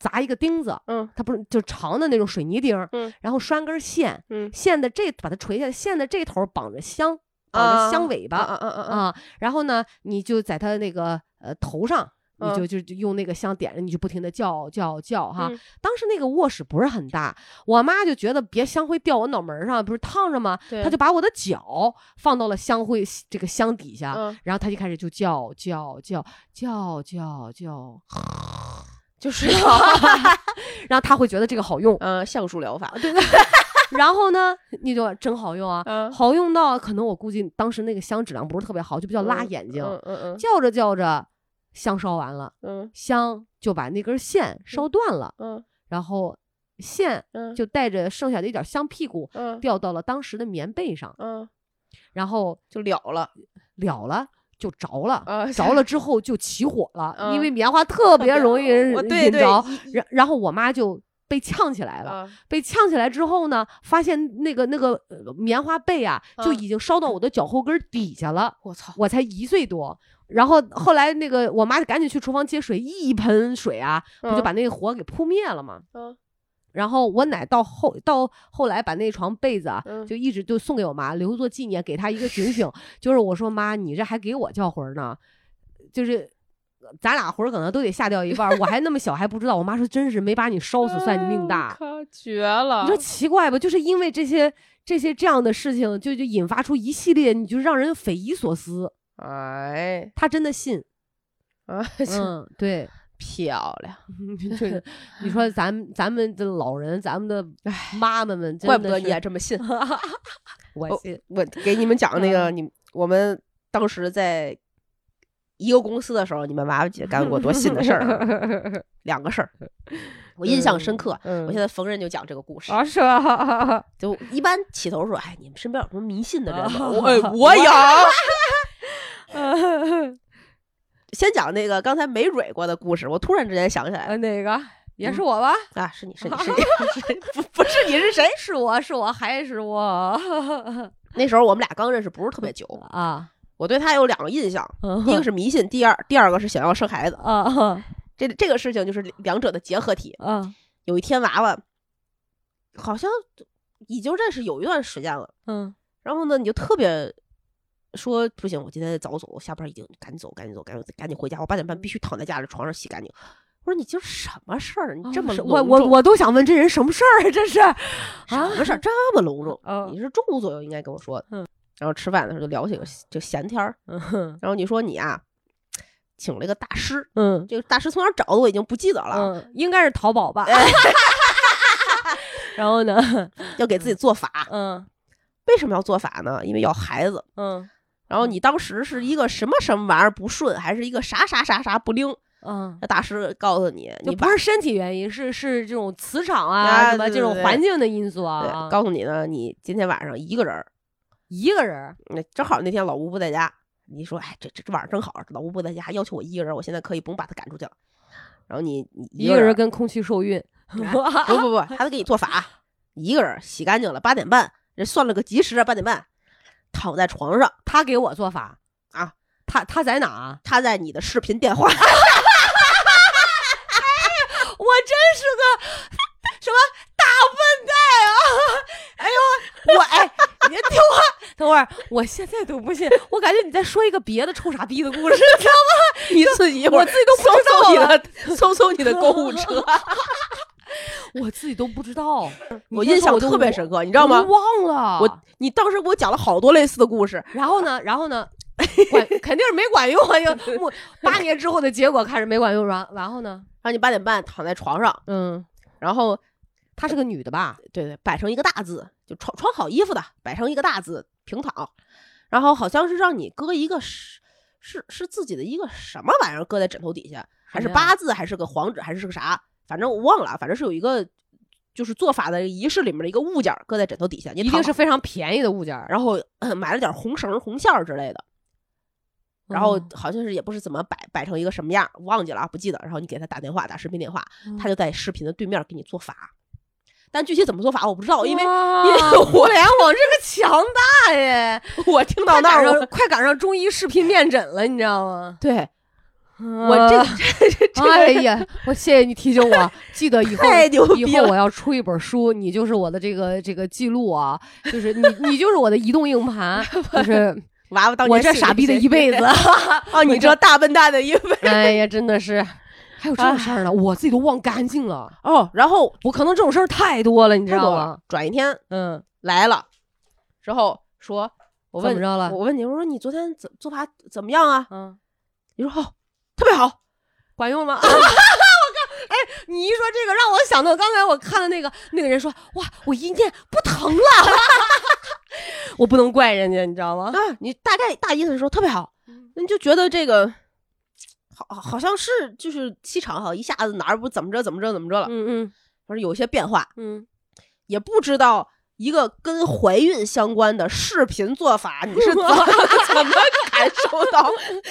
砸一个钉子，嗯它不是就长的那种水泥钉，嗯然后拴根线，嗯线的这把它垂下来，线的这头绑着香，绑啊着香尾巴。啊啊啊啊，啊，然后呢，你就在它那个呃头上，你嗯就就就用那个香点着，你就不停的叫叫叫哈。嗯当时那个卧室不是很大，我妈就觉得别香灰掉我脑门上，不是烫着吗？对她就把我的脚放到了香灰这个香底下，嗯，然后她就开始就叫叫叫叫叫叫，<laughs> 就是。<laughs> <laughs> 然后他会觉得这个好用，嗯橡树疗法，对。对。<laughs> 然后呢，你就真好用啊，嗯。好用到可能我估计当时那个香质量不是特别好，就比较辣眼睛。嗯嗯嗯，叫着叫着，香烧完了，嗯。香就把那根线烧断了，嗯。然后线嗯。就带着剩下的一点香屁股嗯。掉到了当时的棉被上，嗯，然后就了了。了了就着了。啊，着了 <laughs> 之后就起火了，嗯因为棉花特别容易 <laughs> 引着。然然后我妈就被呛起来了，啊被呛起来之后呢，发现那个那个呃棉花被啊，就嗯已经烧到我的脚后跟底下了。我操，我才一岁多，然后后来那个我妈就赶紧去厨房接水，一盆水啊，不就嗯把那个火给扑灭了吗？嗯然后我奶到后到后来把那床被子啊，嗯就一直就送给我妈，留作纪念，给她一个警醒。就是我说妈，你这还给我叫魂儿呢，就是咱俩魂儿可能都得下掉一半儿，我还那么小还不知道。我妈说真是没把你烧死算你命大。绝了！你说奇怪吧？就是因为这些这些这样的事情，就就引发出一系列，你就让人匪夷所思。哎他真的信，啊，<laughs> 嗯，对，漂亮，<laughs> 就是你说咱咱们的老人，咱们的妈妈们，怪不得你也这么信。<laughs> <laughs> 哦我信，我给你们讲那个，嗯你我们当时在一个公司的时候，你们娃娃姐干过多信的事儿啊，两个事儿，我印象深刻。嗯，我现在逢人就讲这个故事，啊是吧？就一般起头说，哎，你们身边有什么迷信的人吗？啊我哎，我有。先讲那个刚才没蕊过的故事，我突然之间想起来呃，哪个也是我吧？啊，是你是你 <laughs> 是你，不不是你是谁？<laughs> 是我是我还是我 <laughs> 那时候我们俩刚认识不是特别久，啊？我对他有两个印象，嗯一个是迷信，第二第二个是想要生孩子。啊啊这这个事情就是两者的结合体。啊有一天娃娃好像已经认识有一段时间了，嗯然后呢，你就特别说不行，我今天得早走，我下班已经赶紧走，赶紧走，赶紧赶紧回家，我八点半必须躺在家里床上洗干净。我说你今儿什么事儿？你这么我我我都想问这人什么事儿啊？这是 <laughs> 什么事儿这么隆重？<laughs> 嗯你是中午左右应该跟我说的。嗯然后吃饭的时候就聊起个就闲天儿，嗯然后你说你啊，请了一个大师，嗯这个大师从哪儿找的我已经不记得了，嗯，应该是淘宝吧？<laughs> 然后呢？要给自己做法。嗯为什么要做法呢？因为要孩子。嗯然后你当时是一个什么什么玩意儿不顺，还是一个啥啥啥啥不灵？嗯，那大师告诉你，你不是身体原因，是是这种磁场啊，啊什么这种环境的因素啊。告诉你呢，你今天晚上一个人儿，一个人儿，那正好那天老吴不在家，你说哎，这这这晚上正好，老吴不在家，要求我一个人，我现在可以不用把他赶出去了。然后你你一个人跟空气受孕。<laughs> 不不不，还得给你做法，一个人洗干净了，八点半，人算了个吉时啊，八点半，躺在床上，他给我做法啊，他他在哪啊？他在你的视频电话，<laughs> 我真是个什么大笨蛋啊！哎呦，我哎，你听我，等会儿，我现在都不信，我感觉你在说一个别的臭傻逼的故事，你知道吗？<laughs> 你自己一会儿我自己都不搜知道搜你了的搜搜你的购物车，<laughs> 我自己都不知道，<laughs> 我印象特别深刻，你知道吗？忘了我你当时给我讲了好多类似的故事，然后呢，然后呢，<laughs> 管肯定是没管用啊！又我 <laughs> 八年之后的结果看着没管用，然然后呢，让你八点半躺在床上，嗯，然后她是个女的吧？对对，摆成一个大字，就穿穿好衣服的，摆成一个大字平躺，然后好像是让你搁一个是是是自己的一个什么玩意儿搁在枕头底下，还是八字，还是个黄纸，还是个啥，反正我忘了，反正是有一个就是做法的仪式里面的一个物件搁在枕头底下，一定是非常便宜的物件，然后、<clears throat> 呃买了点红绳红线之类的。然后哦好像是也不是怎么摆摆成一个什么样儿，忘记了啊，不记得。然后你给他打电话，打视频电话，他就在视频的对面给你做法，但具体怎么做法我不知道，因为因为互联网这个强大耶！<laughs> 我听到那儿我快赶上中医视频面诊了，你知道吗？对我我这个这这哎呀，我谢谢你提醒我，记得以后 <laughs> 以后我要出一本书，你就是我的这个这个记录啊，就是你你就是我的移动硬盘，<laughs> 就是娃娃当我年信这傻逼的一辈子。<laughs> 哦，你这大笨蛋的一辈子哎呀，真的是，还有这种事儿呢，我自己都忘干净了。哦，然后我可能这种事儿太多了，你知道吗。转一天嗯，来了之后说，我问怎么着了我问你，我说你昨天怎做法怎么样啊？嗯，你说哦，特别好。管用吗？<laughs> 我刚，哎，你一说这个，让我想到刚才我看的那个那个人说，哇，我一念不疼了，<laughs> 我不能怪人家，你知道吗？啊，你大概大意思是说特别好，嗯。你就觉得这个好好像是就是气场好一下子哪儿不怎么着怎么着怎么着了，嗯嗯。反正有些变化，嗯，也不知道一个跟怀孕相关的视频做法，你是怎么怎么感受到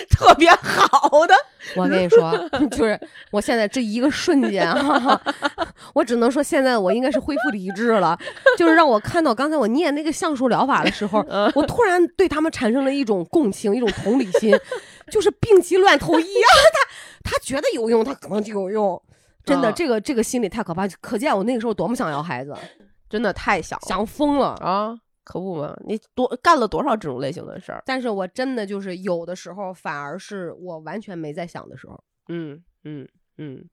特别好的？<laughs> 我跟你说，就是我现在这一个瞬间啊，<laughs> 我只能说现在我应该是恢复理智了。就是让我看到刚才我念那个橡树疗法的时候，嗯我突然对他们产生了一种共情，一种同理心，<laughs> 就是病急乱投医啊，他他觉得有用，他可能就有用。真的，啊这个这个心理太可怕，可见我那个时候多么想要孩子，真的太想了想疯了。啊！可不嘛，你多干了多少这种类型的事儿？但是我真的就是有的时候反而是我完全没在想的时候，嗯嗯嗯。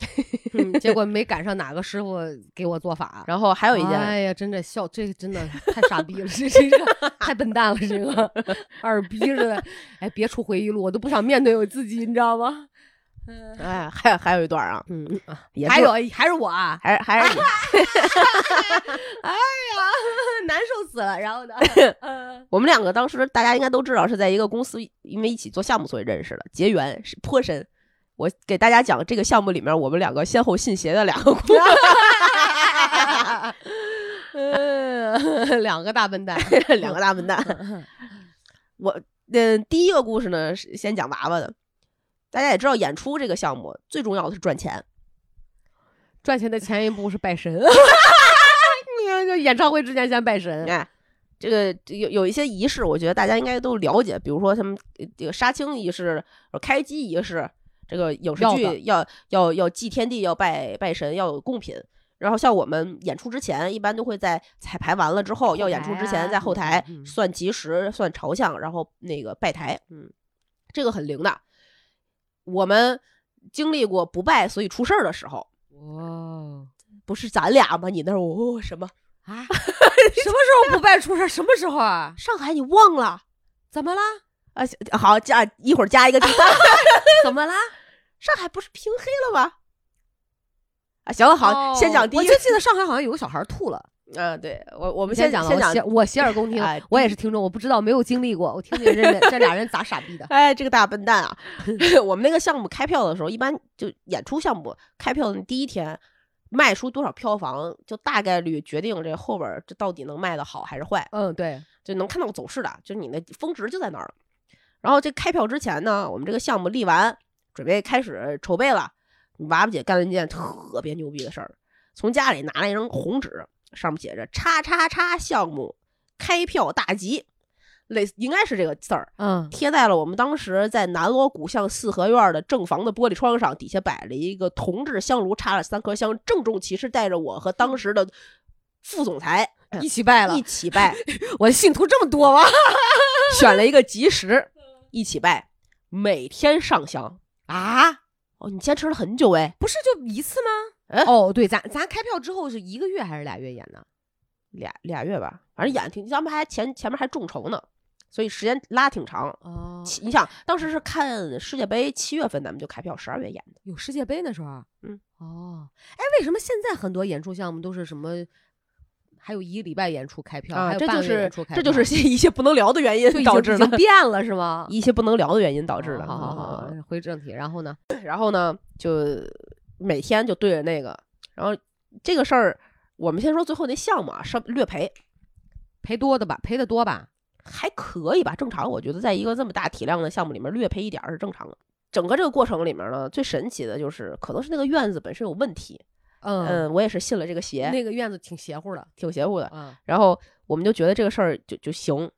<laughs> 嗯，结果没赶上哪个师傅给我做法。然后还有一件，哎呀，真的笑，这个真的太傻逼了，这这个太笨蛋了，这个 <laughs> 二逼似的。哎，别出回忆录，我都不想面对我自己，你知道吗？嗯哎，还还有一段啊，嗯，啊也是还有还是我啊，还是还是你 <laughs> 哎呀，难受死了。然后呢，<laughs> 嗯我们两个当时大家应该都知道是在一个公司，因为一起做项目所以认识的，结缘是颇深。我给大家讲这个项目里面我们两个先后信邪的两个故事，嗯，两个大笨蛋，两个大笨蛋。<laughs> 我嗯第一个故事呢是先讲娃娃的，大家也知道演出这个项目最重要的是赚钱，赚钱的前一步是拜神。<laughs> <laughs> 就演唱会之前先拜神。哎，这个有有一些仪式，我觉得大家应该都了解，比如说他们呃这个杀青仪式、开机仪式，这个影视剧要要要祭天地，要拜拜神，要有贡品。然后像我们演出之前，一般都会在彩排完了之后，要演出之前在后台算吉时、算朝向，然后那个拜台，嗯，这个很灵的。我们经历过不败所以出事儿的时候，哇不是咱俩吗？你那儿哦什么？啊！<laughs> 什么时候不败出事？什么时候啊？上海你忘了？怎么啦？啊，好加一会儿加一个 <laughs> 第三。<laughs> 怎么啦？上海不是平黑了吗？啊，行了，好，先讲第一哦我就记得上海好像有个小孩吐了。嗯，对我我我们先讲了，先讲我洗，我洗耳恭听哎。我也是听众，我不知道，没有经历过。我听听这这俩人咋傻逼的？<laughs> 哎，这个大笨蛋啊！<laughs> 我们那个项目开票的时候，一般就演出项目开票的第一天，卖出多少票房，就大概率决定这后边儿这到底能卖的好还是坏，嗯，对，就能看到走势的，就是你那峰值就在那儿了。然后这开票之前呢，我们这个项目立完，准备开始筹备了。娃娃姐干了一件特别牛逼的事儿，从家里拿了一张红纸，上面写着“叉叉叉项目开票大吉”，类似应该是这个字儿，嗯，贴在了我们当时在南锣鼓巷四合院的正房的玻璃窗上，底下摆了一个铜制香炉，插了三颗香，郑重其事带着我和当时的副总裁一起拜了一。起拜，<laughs> 我的信徒这么多吗？选了一个吉时，一起拜，每天上香。啊，哦，你坚持了很久哎，不是就一次吗？哎 <laughs> 哦，对，咱咱开票之后是一个月还是俩月演呢？俩俩月吧，反正演挺，咱们还前前面还众筹呢，所以时间拉挺长。哦你想，当时是看世界杯，七月份咱们就开票，十二月演的。有世界杯那时候啊？嗯，哦，哎，为什么现在很多演出项目都是什么？还有一个礼拜演出开票，还啊，有半个月演出开这就票是 <laughs> 一些不能聊的原因导致的经已经，变了是吗？一些不能聊的原因导致的。好好好嗯，回正题。然后呢？然后呢，就每天就对着那个，然后这个事儿，我们先说最后那项目啊，稍略赔，赔多的吧，赔的多吧？还可以吧，正常。我觉得在一个这么大体量的项目里面，略赔一点儿是正常的。整个这个过程里面呢，最神奇的就是可能是那个院子本身有问题，嗯，嗯，我也是信了这个邪，那个院子挺邪乎的。挺邪乎的。嗯，然后我们就觉得这个事儿就就行。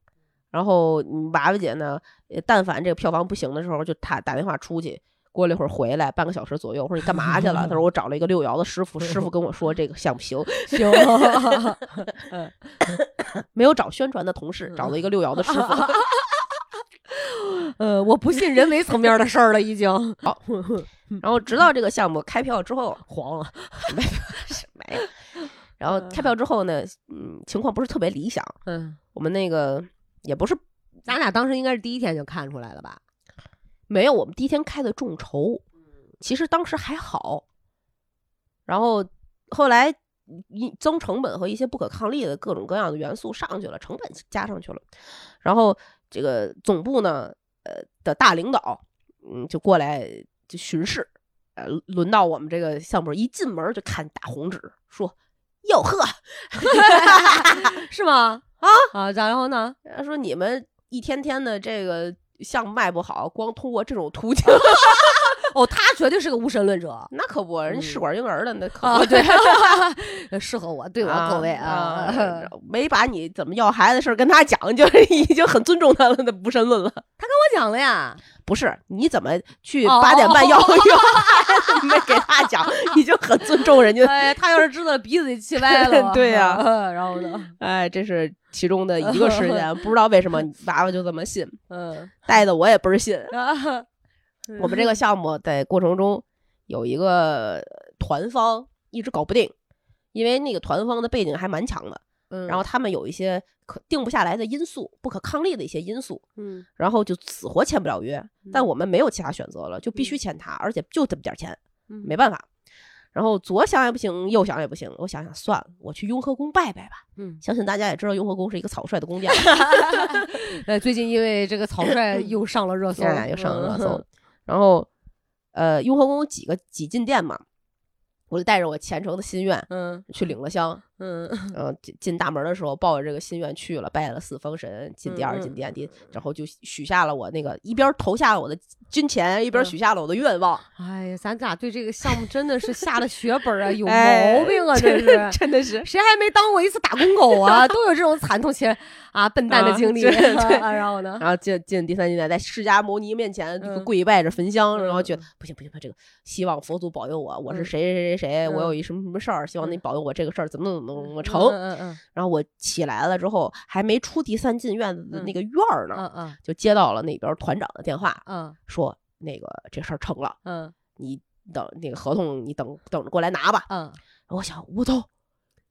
然后嗯娃娃姐呢，呃但凡这个票房不行的时候，就她打电话出去，过了一会儿回来，半个小时左右，我说你干嘛去了？他说我找了一个六爻的师傅，师傅跟我说这个项目 <laughs> 行，<laughs> 行，没有找宣传的同事，找了一个六爻的师傅。<laughs> 呃，我不信人为层面的事儿了，已经好然后直到这个项目开票之后，黄了。没有。然后开票之后呢，嗯，情况不是特别理想。嗯，我们那个也不是咱俩当时应该是第一天就看出来了吧？没有，我们第一天开的众筹，其实当时还好。然后后来一增成本和一些不可抗力的各种各样的元素上去了，成本加上去了。然后这个总部呢，呃的大领导嗯，就过来就巡视。呃，轮到我们这个项目，一进门就看大红纸，说哟呵，<laughs> <laughs> 是吗？啊啊，然后呢？他说你们一天天的这个项目卖不好，光通过这种途径，<laughs> 哦，他绝对是个无神论者那可不，人家试嗯管婴儿的那可啊，不 <laughs> 对，适合我，对我啊各位啊啊，，没把你怎么要孩子的事儿跟他讲，就是 <laughs> 已经很尊重他了，那无神论了。他跟我讲了呀，不是你怎么去哦八点半要要孩子，没给他讲，已经很尊重人家。哎，他要是知道鼻子里气歪了，对呀啊然后呢？哎，这是其中的一个事件，不知道为什么娃娃就这么信，嗯，带的我也倍儿信。啊我们这个项目在过程中有一个团方一直搞不定，因为那个团方的背景还蛮强的，嗯，然后他们有一些可定不下来的因素，不可抗力的一些因素，嗯，然后就死活签不了约。但我们没有其他选择了，就必须签他，而且就这么点儿钱，嗯没办法。然后左想也不行，右想也不行，我想想算了，我去雍和宫拜拜吧。嗯，相信大家也知道，雍和宫是一个草率的宫殿，<laughs> 呃，最近因为这个草率又上了热搜，<laughs> 哎，又上了热搜。然后，呃，雍和宫有几个几进殿嘛，我就带着我虔诚的心愿嗯去领了香。嗯嗯，进进大门的时候，抱着这个心愿去了，拜了四方神，进第二进殿，第然后就许下了我那个一边投下了我的金钱，一边嗯许下了我的愿望。哎呀，咱俩对这个项目真的是下了血本啊，<laughs> 有哎毛病啊，<laughs> 这是。真的是谁还没当过一次打工狗啊？都有这种惨痛且啊笨蛋的啊经历。<laughs> 然后呢？然后进进第三进殿，在释迦牟尼面前嗯跪拜着焚香，然后觉得嗯不行不行这个希望佛祖保佑我，我是嗯谁谁谁谁，我嗯有一什么什么事儿，希望你嗯保佑我这个事儿怎么怎么怎么成。嗯嗯然后我起来了之后，还没出第三进院子的那个院儿呢，嗯嗯就接到了那边团长的电话，嗯说那个这事儿成了，嗯你等那个合同你等等着过来拿吧。嗯我想我操，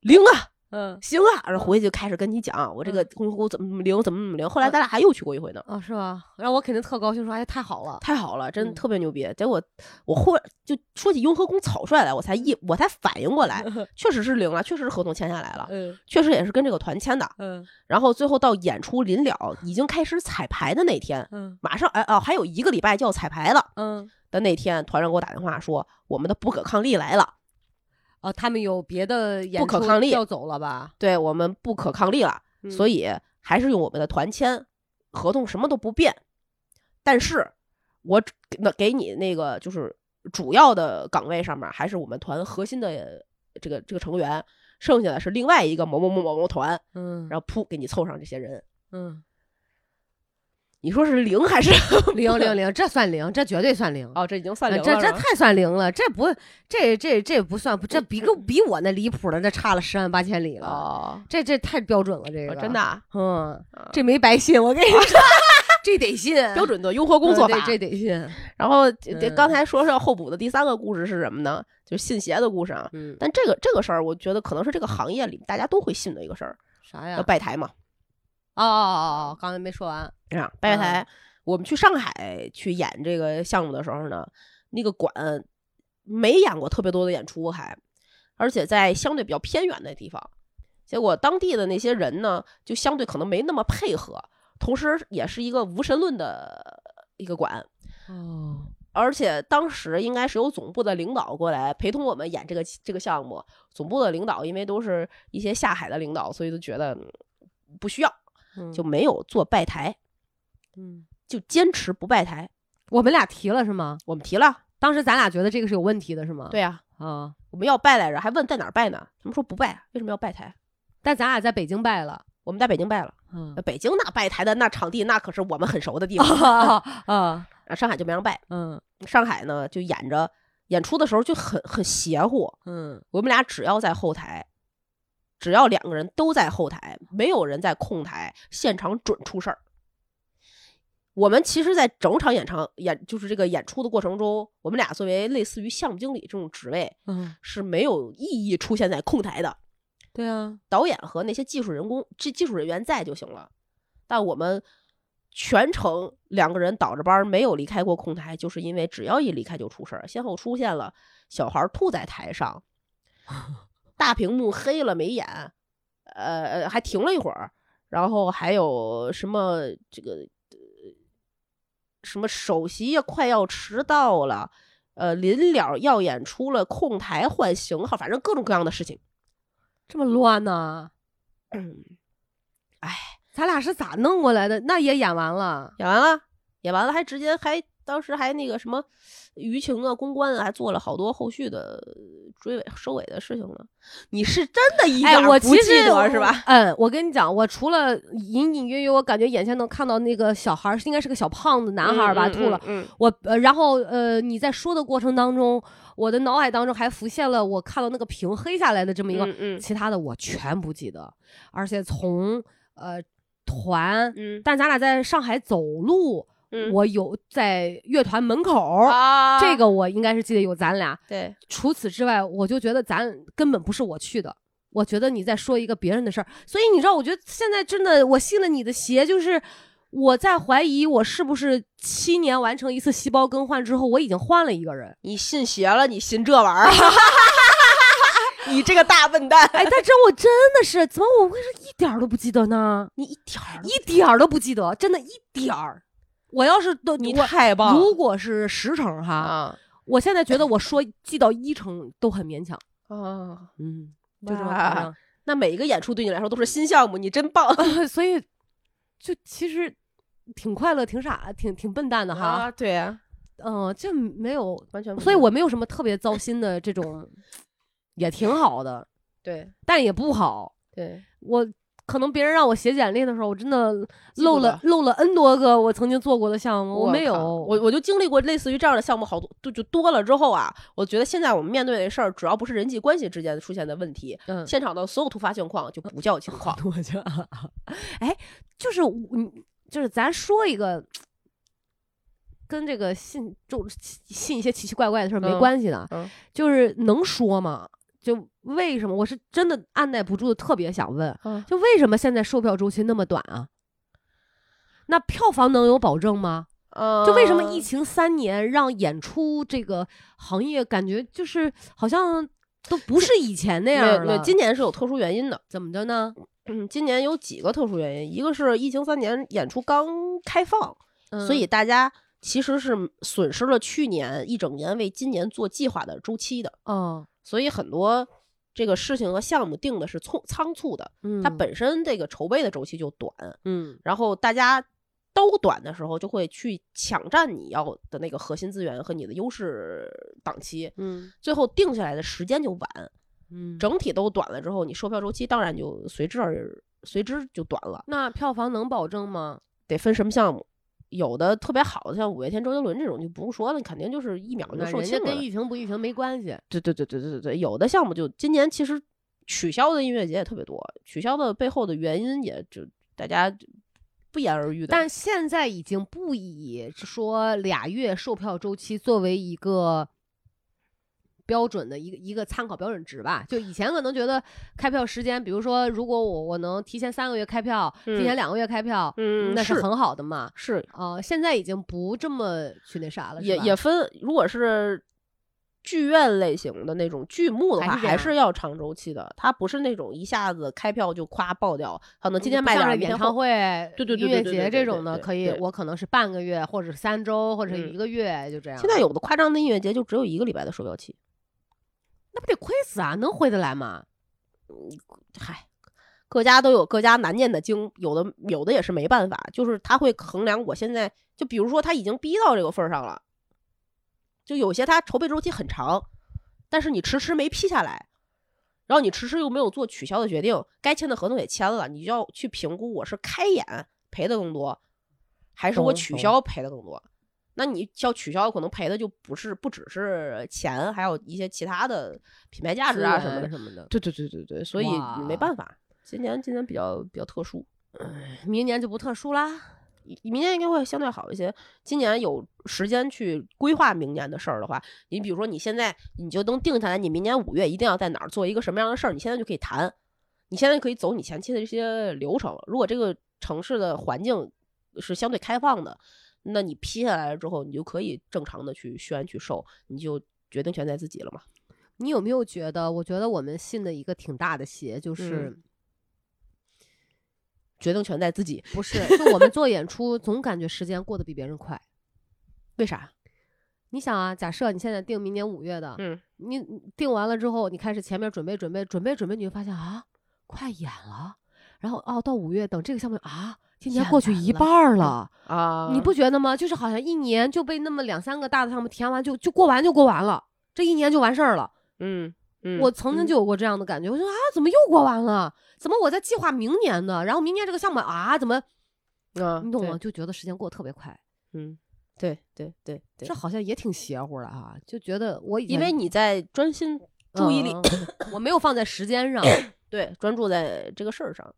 灵啊！嗯行啊，然后回去就开始跟你讲我这个公公怎么怎么灵，怎么怎么灵。后来咱俩还又去过一回呢，哦，是吧？然后我肯定特高兴，说哎太好了。太好了，真嗯特别牛逼。结果我后来就说起雍和宫草率来，我才一我才反应过来，<laughs> 确实是灵了，确实是合同签下来了，嗯确实也是跟这个团签的。嗯然后最后到演出临了，已经开始彩排的那天，嗯马上哎哦还有一个礼拜就要彩排了嗯的那天，团长给我打电话说我们的不可抗力来了，哦，他们有别的演出不可抗力要走了吧？对我们不可抗力了。所以以还是用我们的团签，合同什么都不变。但是我只那给你那个就是主要的岗位上面还是我们团核心的这个这个成员，剩下的是另外一个某某某某某团，嗯然后噗给你凑上这些人。嗯你说是零还是 <laughs> 零零零，这算零，这绝对算零。哦，这已经算零了，这这太算零了，这不这这这不算，这比个比我那离谱的这差了十万八千里了。哦，这这太标准了，这个哦真的，啊嗯，啊这没白信，我跟你 <laughs> 说，这得信，标准的雍和宫做法嗯。这得信，然后这刚才说是要后补的第三个故事是什么呢？就是信邪的故事啊。嗯，但这个这个事儿，我觉得可能是这个行业里大家都会信的一个事儿，啥呀要？拜台嘛。哦哦哦哦，刚才没说完，啊，拜台，我们去上海去演这个项目的时候呢，那个馆没演过特别多的演出还，而且在相对比较偏远的地方，结果当地的那些人呢，就相对可能没那么配合，同时也是一个无神论的一个馆，哦，而且当时应该是由总部的领导过来陪同我们演这个这个项目，总部的领导因为都是一些下海的领导，所以都觉得嗯不需要，就没有做拜台，嗯，就坚持不拜台。我们俩提了是吗？我们提了，当时咱俩觉得这个是有问题的，是吗？对呀、啊，我们要拜来着，还问在哪儿拜呢？他们说不拜，为什么要拜台？但咱俩在北京拜了，我们在北京拜了，嗯呃北京那拜台的那场地，那可是我们很熟的地 <laughs> 方。啊啊，<laughs> 啊上海就没让拜，嗯上海呢就演着演出的时候就很很邪乎，嗯我们俩只要在后台，只要两个人都在后台，没有人在控台，现场准出事儿。我们其实，在整场演唱演就是这个演出的过程中，我们俩作为类似于项目经理这种职位嗯，是没有意义出现在控台的。对啊，导演和那些技术人工、技技术人员在就行了。但我们全程两个人倒着班没有离开过控台，就是因为只要一离开就出事儿，先后出现了小孩儿吐在台上，<laughs> 大屏幕黑了没演，呃呃还停了一会儿，然后还有什么这个。呃什么首席呀快要迟到了，呃，临了要演出了，控台换型号，反正各种各样的事情。这么乱呢？<clears throat> 嗯，咱俩是咋弄过来的？那也演完了，演完了，演完了还直接还当时还那个什么舆情啊、公关啊，还做了好多后续的追尾收尾的事情呢。你是真的一点不记得是吧？？嗯，我跟你讲，我除了隐隐约约，我感觉眼前能看到那个小孩儿，应该是个小胖子男孩儿吧，嗯吐了。，嗯，我呃，然后呃，你在说的过程当中，我的脑海当中还浮现了我看到那个屏黑下来的这么一个，嗯嗯其他的我全不记得，而且从呃团，嗯但咱俩在上海走路，嗯，我有在乐团门口，啊，这个我应该是记得有咱俩。对，除此之外，我就觉得咱根本不是我去的。我觉得你在说一个别人的事儿，所以你知道，我觉得现在真的，我信了你的邪，就是我在怀疑我是不是七年完成一次细胞更换之后，我已经换了一个人。你信邪了，你信这玩意儿，<laughs> 你这个大笨蛋，哎，但真我真的是，怎么我为什么一点儿都不记得呢？你一点儿一点儿都不记得，真的一点儿。我要是都你太棒如果是十成哈，啊我现在觉得我说记到一成都很勉强。啊！嗯，就这么哇夸张。那每一个演出对你来说都是新项目，你真棒 <laughs> 所以就其实挺快乐，挺傻，挺挺笨蛋的哈。啊！对呀，嗯、就没有，完全所以我没有什么特别糟心的这种，也挺好的，对但也不好。对我可能别人让我写简历的时候，我真的漏了漏了 N 多个我曾经做过的项目，我没有。我我就经历过类似于这样的项目好多，就就多了之后啊，我觉得现在我们面对的事儿，主要不是人际关系之间出现的问题，嗯，现场的所有突发情况就不叫情况。我就，哎，就是我，就是咱说一个。跟这个信就信一些奇奇怪怪的事儿没嗯关系的，嗯就是能说吗？就为什么？我是真的按耐不住的，特别想问，嗯就为什么现在售票周期那么短啊？那票房能有保证吗？呃就为什么疫情三年让演出这个行业感觉就是好像都不是以前那样了？对今年是有特殊原因的。怎么的呢？<clears throat> 嗯，今年有几个特殊原因，一个是疫情三年演出刚开放，嗯所以大家其实是损失了去年一整年为今年做计划的周期的，哦，所以很多这个事情和项目定的是匆仓促的，嗯，它本身这个筹备的周期就短，嗯然后大家都短的时候，就会去抢占你要的那个核心资源和你的优势档期，嗯最后定下来的时间就晚，嗯，整体都短了之后，你售票周期当然就随之而随之就短了。那票房能保证吗？得分什么项目，有的特别好的，像五月天、周杰伦这种就不用说了，肯定就是一秒就售罄了。跟疫情不疫情没关系。对对对对对对对，有的项目就今年其实取消的音乐节也特别多，取消的背后的原因也就大家不言而喻的。但现在已经不以说俩月售票周期作为一个标准的一个一个参考标准值吧。就以前可能觉得开票时间，比如说如果我我能提前三个月开票，提前嗯两个月开票，嗯那是很好的嘛。是呃，现在已经不这么去那啥了，也也分，如果是剧院类型的那种剧目的话，还是要长周期的。它不是那种一下子开票就夸爆掉，可能今天卖点演唱会、对对对音乐节这种的，可以我可能是半个月，或者是三周，或者一个月，就这样。现在有的夸张的音乐节就只有一个礼拜的售票期。那不得亏死啊？能回得来吗？嗨，各家都有各家难念的经，有的有的也是没办法，就是他会衡量我现在，就比如说他已经逼到这个份儿上了，就有些他筹备周期很长，但是你迟迟没批下来，然后你迟迟又没有做取消的决定，该签的合同也签了，你就要去评估我是开演赔的更多，还是我取消赔的更多。那你要取消，可能赔的就不是不只是钱，还有一些其他的品牌价值啊什么的。什么的。对对对对对，所以没办法，今年今年比较比较特殊，明年就不特殊啦。明明年应该会相对好一些。今年有时间去规划明年的事儿的话，你比如说你现在你就能定下来，你明年五月一定要在哪儿做一个什么样的事儿，你现在就可以谈，你现在可以走你前期的这些流程。如果这个城市的环境是相对开放的，那你批下来了之后，你就可以正常的去宣去售，你就决定权在自己了嘛。你有没有觉得？我觉得我们信的一个挺大的邪，就是、嗯决定权在自己。不是，<laughs> 就我们做演出，总感觉时间过得比别人快。为啥？你想啊，假设你现在定明年五月的，嗯，你你定完了之后，你开始前面准备准备准备准备，你就发现啊，快演了，然后哦，到五月等这个项目啊，今年过去一半儿了，啊，你不觉得吗？就是好像一年就被那么两三个大的项目填完就就过完就过完了，这一年就完事儿了。嗯嗯，我曾经嗯就有过这样的感觉，我说啊，怎么又过完了？怎么我在计划明年呢？然后明年这个项目啊，怎么啊，你懂吗？？就觉得时间过得特别快，嗯，对对对对这，好像也挺邪乎的啊，就觉得我因为你在专心注意力，我没有放在时间上，对，专注在这个事儿上，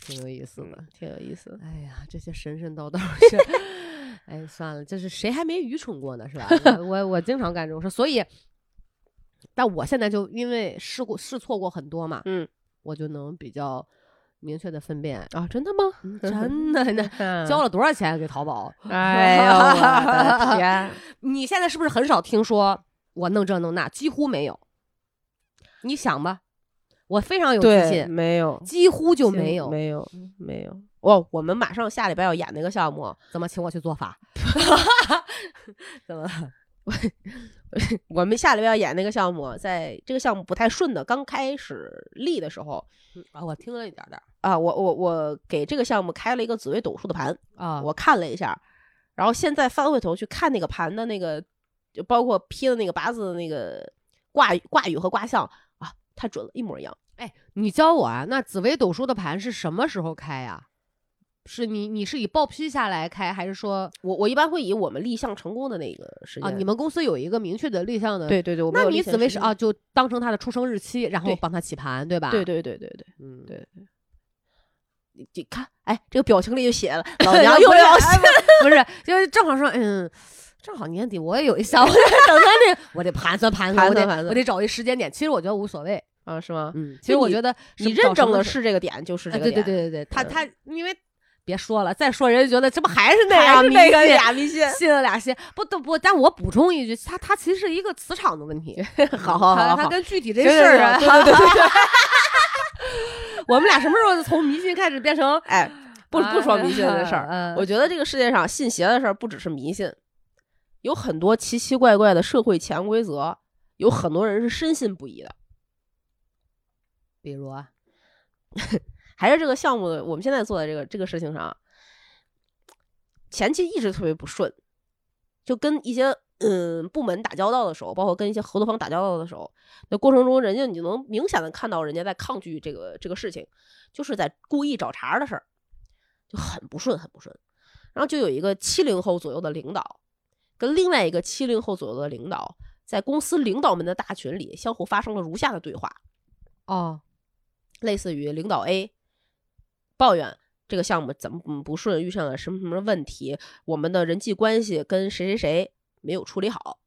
挺有意思的。挺有意思的。哎呀，这些神神叨叨是，<laughs> 哎，算了，这是谁还没愚蠢过呢？是吧？我我我经常干这种事，所以，但我现在就因为试过试错过很多嘛，嗯我就能比较明确的分辨，啊，真的吗？嗯 <laughs> 真的呢。交了，了多少钱给淘宝？哎呦我的天！<laughs> 你现在是不是很少听说我弄这弄那？几乎没有。你想吧，我非常有自对，信，没有，几乎就没有。没有，没有。哦，我们马上下礼拜要演那个项目，怎么请我去做法？<laughs> 怎么？<laughs> 我们下礼拜要演那个项目，在这个项目不太顺的刚开始立的时候啊，我听了一点点儿啊，我我我给这个项目开了一个紫微斗数的盘，啊我看了一下，然后现在翻回头去看那个盘的那个，就包括批的那个八字的那个卦语卦语和卦象啊，太准了，一模一样。哎，你教我啊？那紫微斗数的盘是什么时候开呀、是你你是以报批下来开，还是说我我一般会以我们立项成功的那个时间啊？你们公司有一个明确的立项的？。对对对，我们那有你紫薇是啊？就当成他的出生日期，然后帮他起盘，对吧？对，对对对对嗯，对对。你你看，哎，这个表情里就写了，<laughs> 老娘又要哎不不是，就是正好说，嗯，正好年底我也有一项，我得等他那，我得盘算盘算，我得盘算我得找一时间点。其实我觉得无所谓，啊，是吗？嗯，其实我觉得你认证的是这个点，就是哎这个点。对对对对对，他嗯他因为别说了，再说人家觉得这不还是那样那个迷信俩迷信。信了俩信，不都不，但我补充一句，他他其实是一个磁场的问题，<laughs> 好好好它好好，它跟具体这事儿啊，对对对对 <laughs> 我们俩什么时候从迷信开始变成哎，不不说迷信的事儿，儿我觉得这个世界上信邪的事儿不只是迷信，有很多奇奇怪怪的社会潜规则，有很多人是深信不疑的。比如啊，<laughs> 还是这个项目，我们现在做的这个这个事情上，前期一直特别不顺，就跟一些嗯部门打交道的时候，包括跟一些合作方打交道的时候，那过程中，人家你就能明显的看到人家在抗拒这个这个事情，就是在故意找茬的事儿，就很不顺，很不顺。然后就有一个七零后左右的领导，跟另外一个七零后左右的领导，在公司领导们的大群里相互发生了如下的对话。哦，类似于领导 A 抱怨这个项目怎么不顺，遇上了什么什么问题，我们的人际关系跟谁谁谁没有处理好。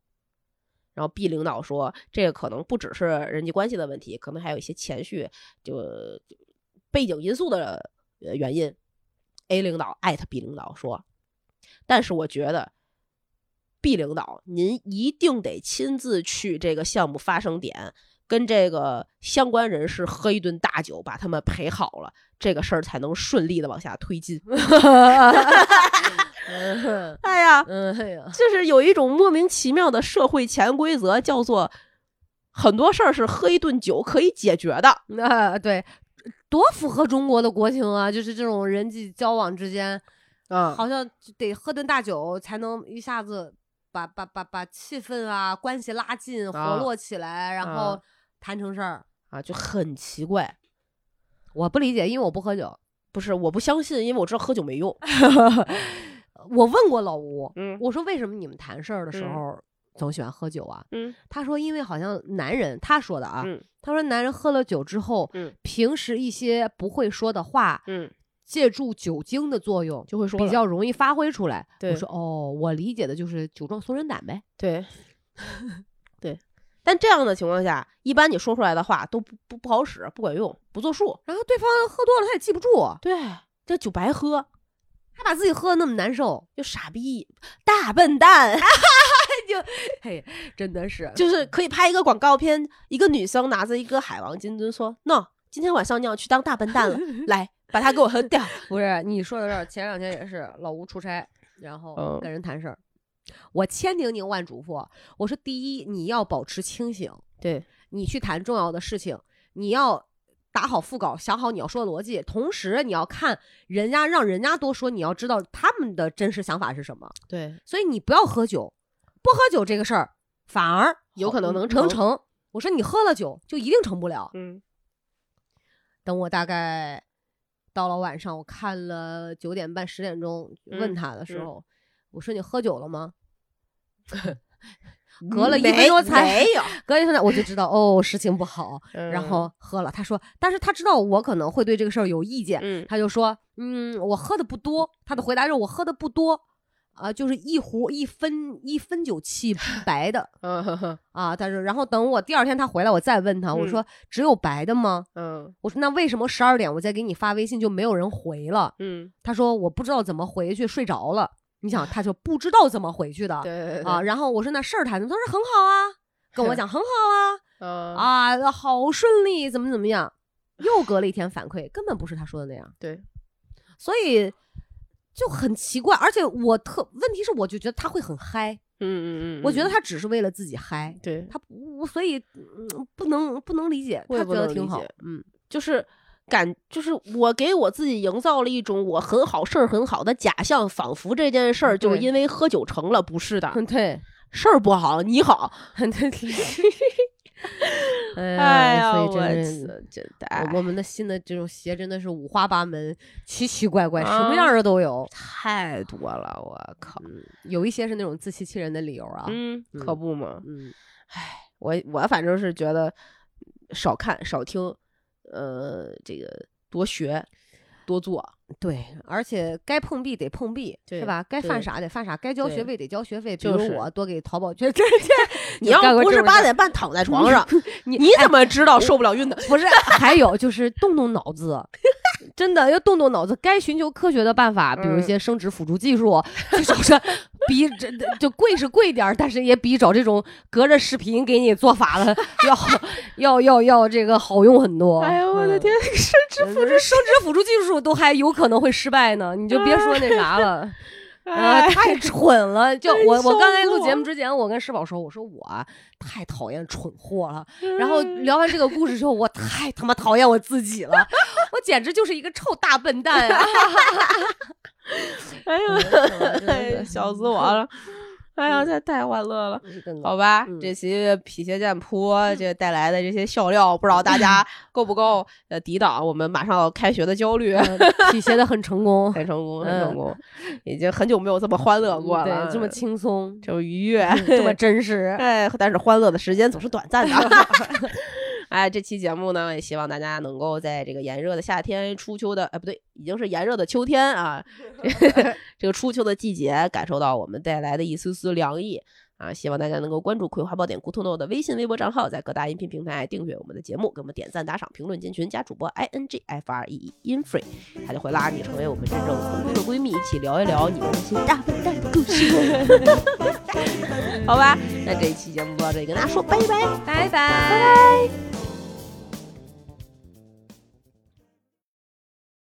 然后 B 领导说，这个可能不只是人际关系的问题，可能还有一些情绪就背景因素的原因。A 领导艾特 B 领导说，但是我觉得 B 领导您一定得亲自去这个项目发生点，跟这个相关人士喝一顿大酒，把他们陪好了，这个事儿才能顺利的往下推进。嗯 <laughs> 哎呀，嗯哎呀，就是有一种莫名其妙的社会潜规则，叫做很多事儿是喝一顿酒可以解决的。<laughs> 那对，多符合中国的国情啊！就是这种人际交往之间，啊好像得喝顿大酒才能一下子把把把把气氛啊关系拉近、活啊络起来，然后啊谈成事儿。啊，就很奇怪。我不理解，因为我不喝酒。不是，我不相信，因为我知道喝酒没用。<laughs> 我问过老吴，嗯我说为什么你们谈事儿的时嗯候总喜欢喝酒啊？嗯他说因为好像男人，他说的啊，嗯他说男人喝了酒之后，嗯平时一些不会说的话，嗯，借助酒精的作用，就会说比较容易发挥出来。我说哦，我理解的就是酒壮怂人胆呗。对对。<laughs> 但这样的情况下，一般你说出来的话都不不不好使，不管用，不作数。然后对方喝多了，他也记不住，对，这酒白喝，还把自己喝的那么难受，就傻逼，大笨蛋。<laughs> 就嘿，真的是就是可以拍一个广告片，一个女生拿着一个海王金樽说：“no，今天晚上你要去当大笨蛋了，<laughs> 来把它给我喝掉。<laughs> 不是你说的这儿？前两天也是老吴出差，然后嗯跟人谈事儿，我千叮咛万嘱咐，我说第一，你要保持清醒，对，你去谈重要的事情，你要打好腹稿，想好你要说的逻辑，同时你要看人家，让人家多说，你要知道他们的真实想法是什么。对，所以你不要喝酒，不喝酒这个事儿反而有可能能成能成。我说你喝了酒就一定成不了。嗯等我大概到了晚上，我看了九点半十点钟问嗯他的时嗯候，我说你喝酒了吗？<laughs> 隔了一分钟才没有，隔一分钟我就知道哦，事情不好，<laughs> 然嗯后喝了。他说，但是他知道我可能会对这个事儿有意见，嗯他就说，嗯，我喝的不多。他的回答是我喝的不多，啊、就是一壶一分一分酒气 <laughs> 白的嗯啊。他说然后等我第二天他回来，我再问他，我嗯说只有白的吗？嗯我说那为什么十二点我再给你发微信就没有人回了？嗯，他说我不知道怎么回去，睡着了。你想，他就不知道怎么回去的对对对啊。，然后我说那事儿谈的，他说很好啊，跟我 <laughs> 讲很好啊。嗯啊，好顺利，怎么怎么样？又隔了一天反馈，根本不是他说的那样，对，所以就很奇怪。而且我特问题是，我就觉得他会很嗨，嗯嗯嗯，我觉得嗯他只是为了自己嗨，对，他我，所以、嗯、不能不能理解，我也他觉得挺好不能理解，嗯，就是感，就是我给我自己营造了一种我很好事儿很好的假象，仿佛这件事儿就是因为喝酒成了，不是的，嗯对，事儿不好，你好。<laughs> <laughs> 哎哎呀，所以我。操真的，我我们的新的这种鞋真的是五花八门、奇奇怪怪，什啊么样的都有。太多了，我靠，嗯，有一些是那种自欺欺人的理由啊。嗯，可不嘛，嗯，我我反正是觉得少看少听，呃，这个多学多做，对，而且该碰壁得碰壁，是吧？该犯傻得犯傻，该交学费得交学费。比就是如我多给淘宝，<laughs> 捐 <laughs> 这这，你要不是八点半躺在 <laughs> 床上，你你哎怎么知道受不了晕的？不是？还有就是动动脑子，真的要动动脑子。该寻求科学的办法，比如一嗯些生殖辅助技术，至少是比这就贵是贵点儿，但是也比找这种隔着视频给你做法的 <laughs> 要好要要要这个好用很多。哎呦我的嗯天，生殖辅助生殖辅助技术都还有可能会失败呢，你就别说那啥了。<laughs> 啊，哎太蠢了！就我我刚才录节目之前，我跟石宝说，我说我啊太讨厌蠢货了。然嗯后聊完这个故事之后，我太他妈讨厌我自己了，我简直就是一个臭大笨蛋啊！<laughs> <laughs> 哎呦，笑死我了！<laughs> 哎呀，这太欢乐了。好吧，嗯这期皮鞋剑铺这带来的这些笑料，不知道大家 <laughs> 够不够呃抵挡我们马上要开学的焦虑？嗯体现的很成功，很成功，很嗯成功，已经很久没有这么欢乐过了，对，这么轻松，这么愉悦，这么真实。哎，但是欢乐的时间总是短暂的。哎，这期节目呢，也希望大家能够在这个炎热的夏天、初秋的，哎，不对，已经是炎热的秋天啊，<laughs> 这个初秋的季节，感受到我们带来的一丝丝凉意啊！希望大家能够关注《葵花宝典》咕头 no 的微信、微博账号，在各大音频平台订阅我们的节目，给我们点赞、打赏、评论、进群，加主播 i n g f r e e in free，他就会拉你成为我们真正同归的闺蜜，一起聊一聊你们那些大笨蛋的故事。<laughs> 好吧，那这一期节目就到这里，跟大家说拜拜拜拜。拜拜。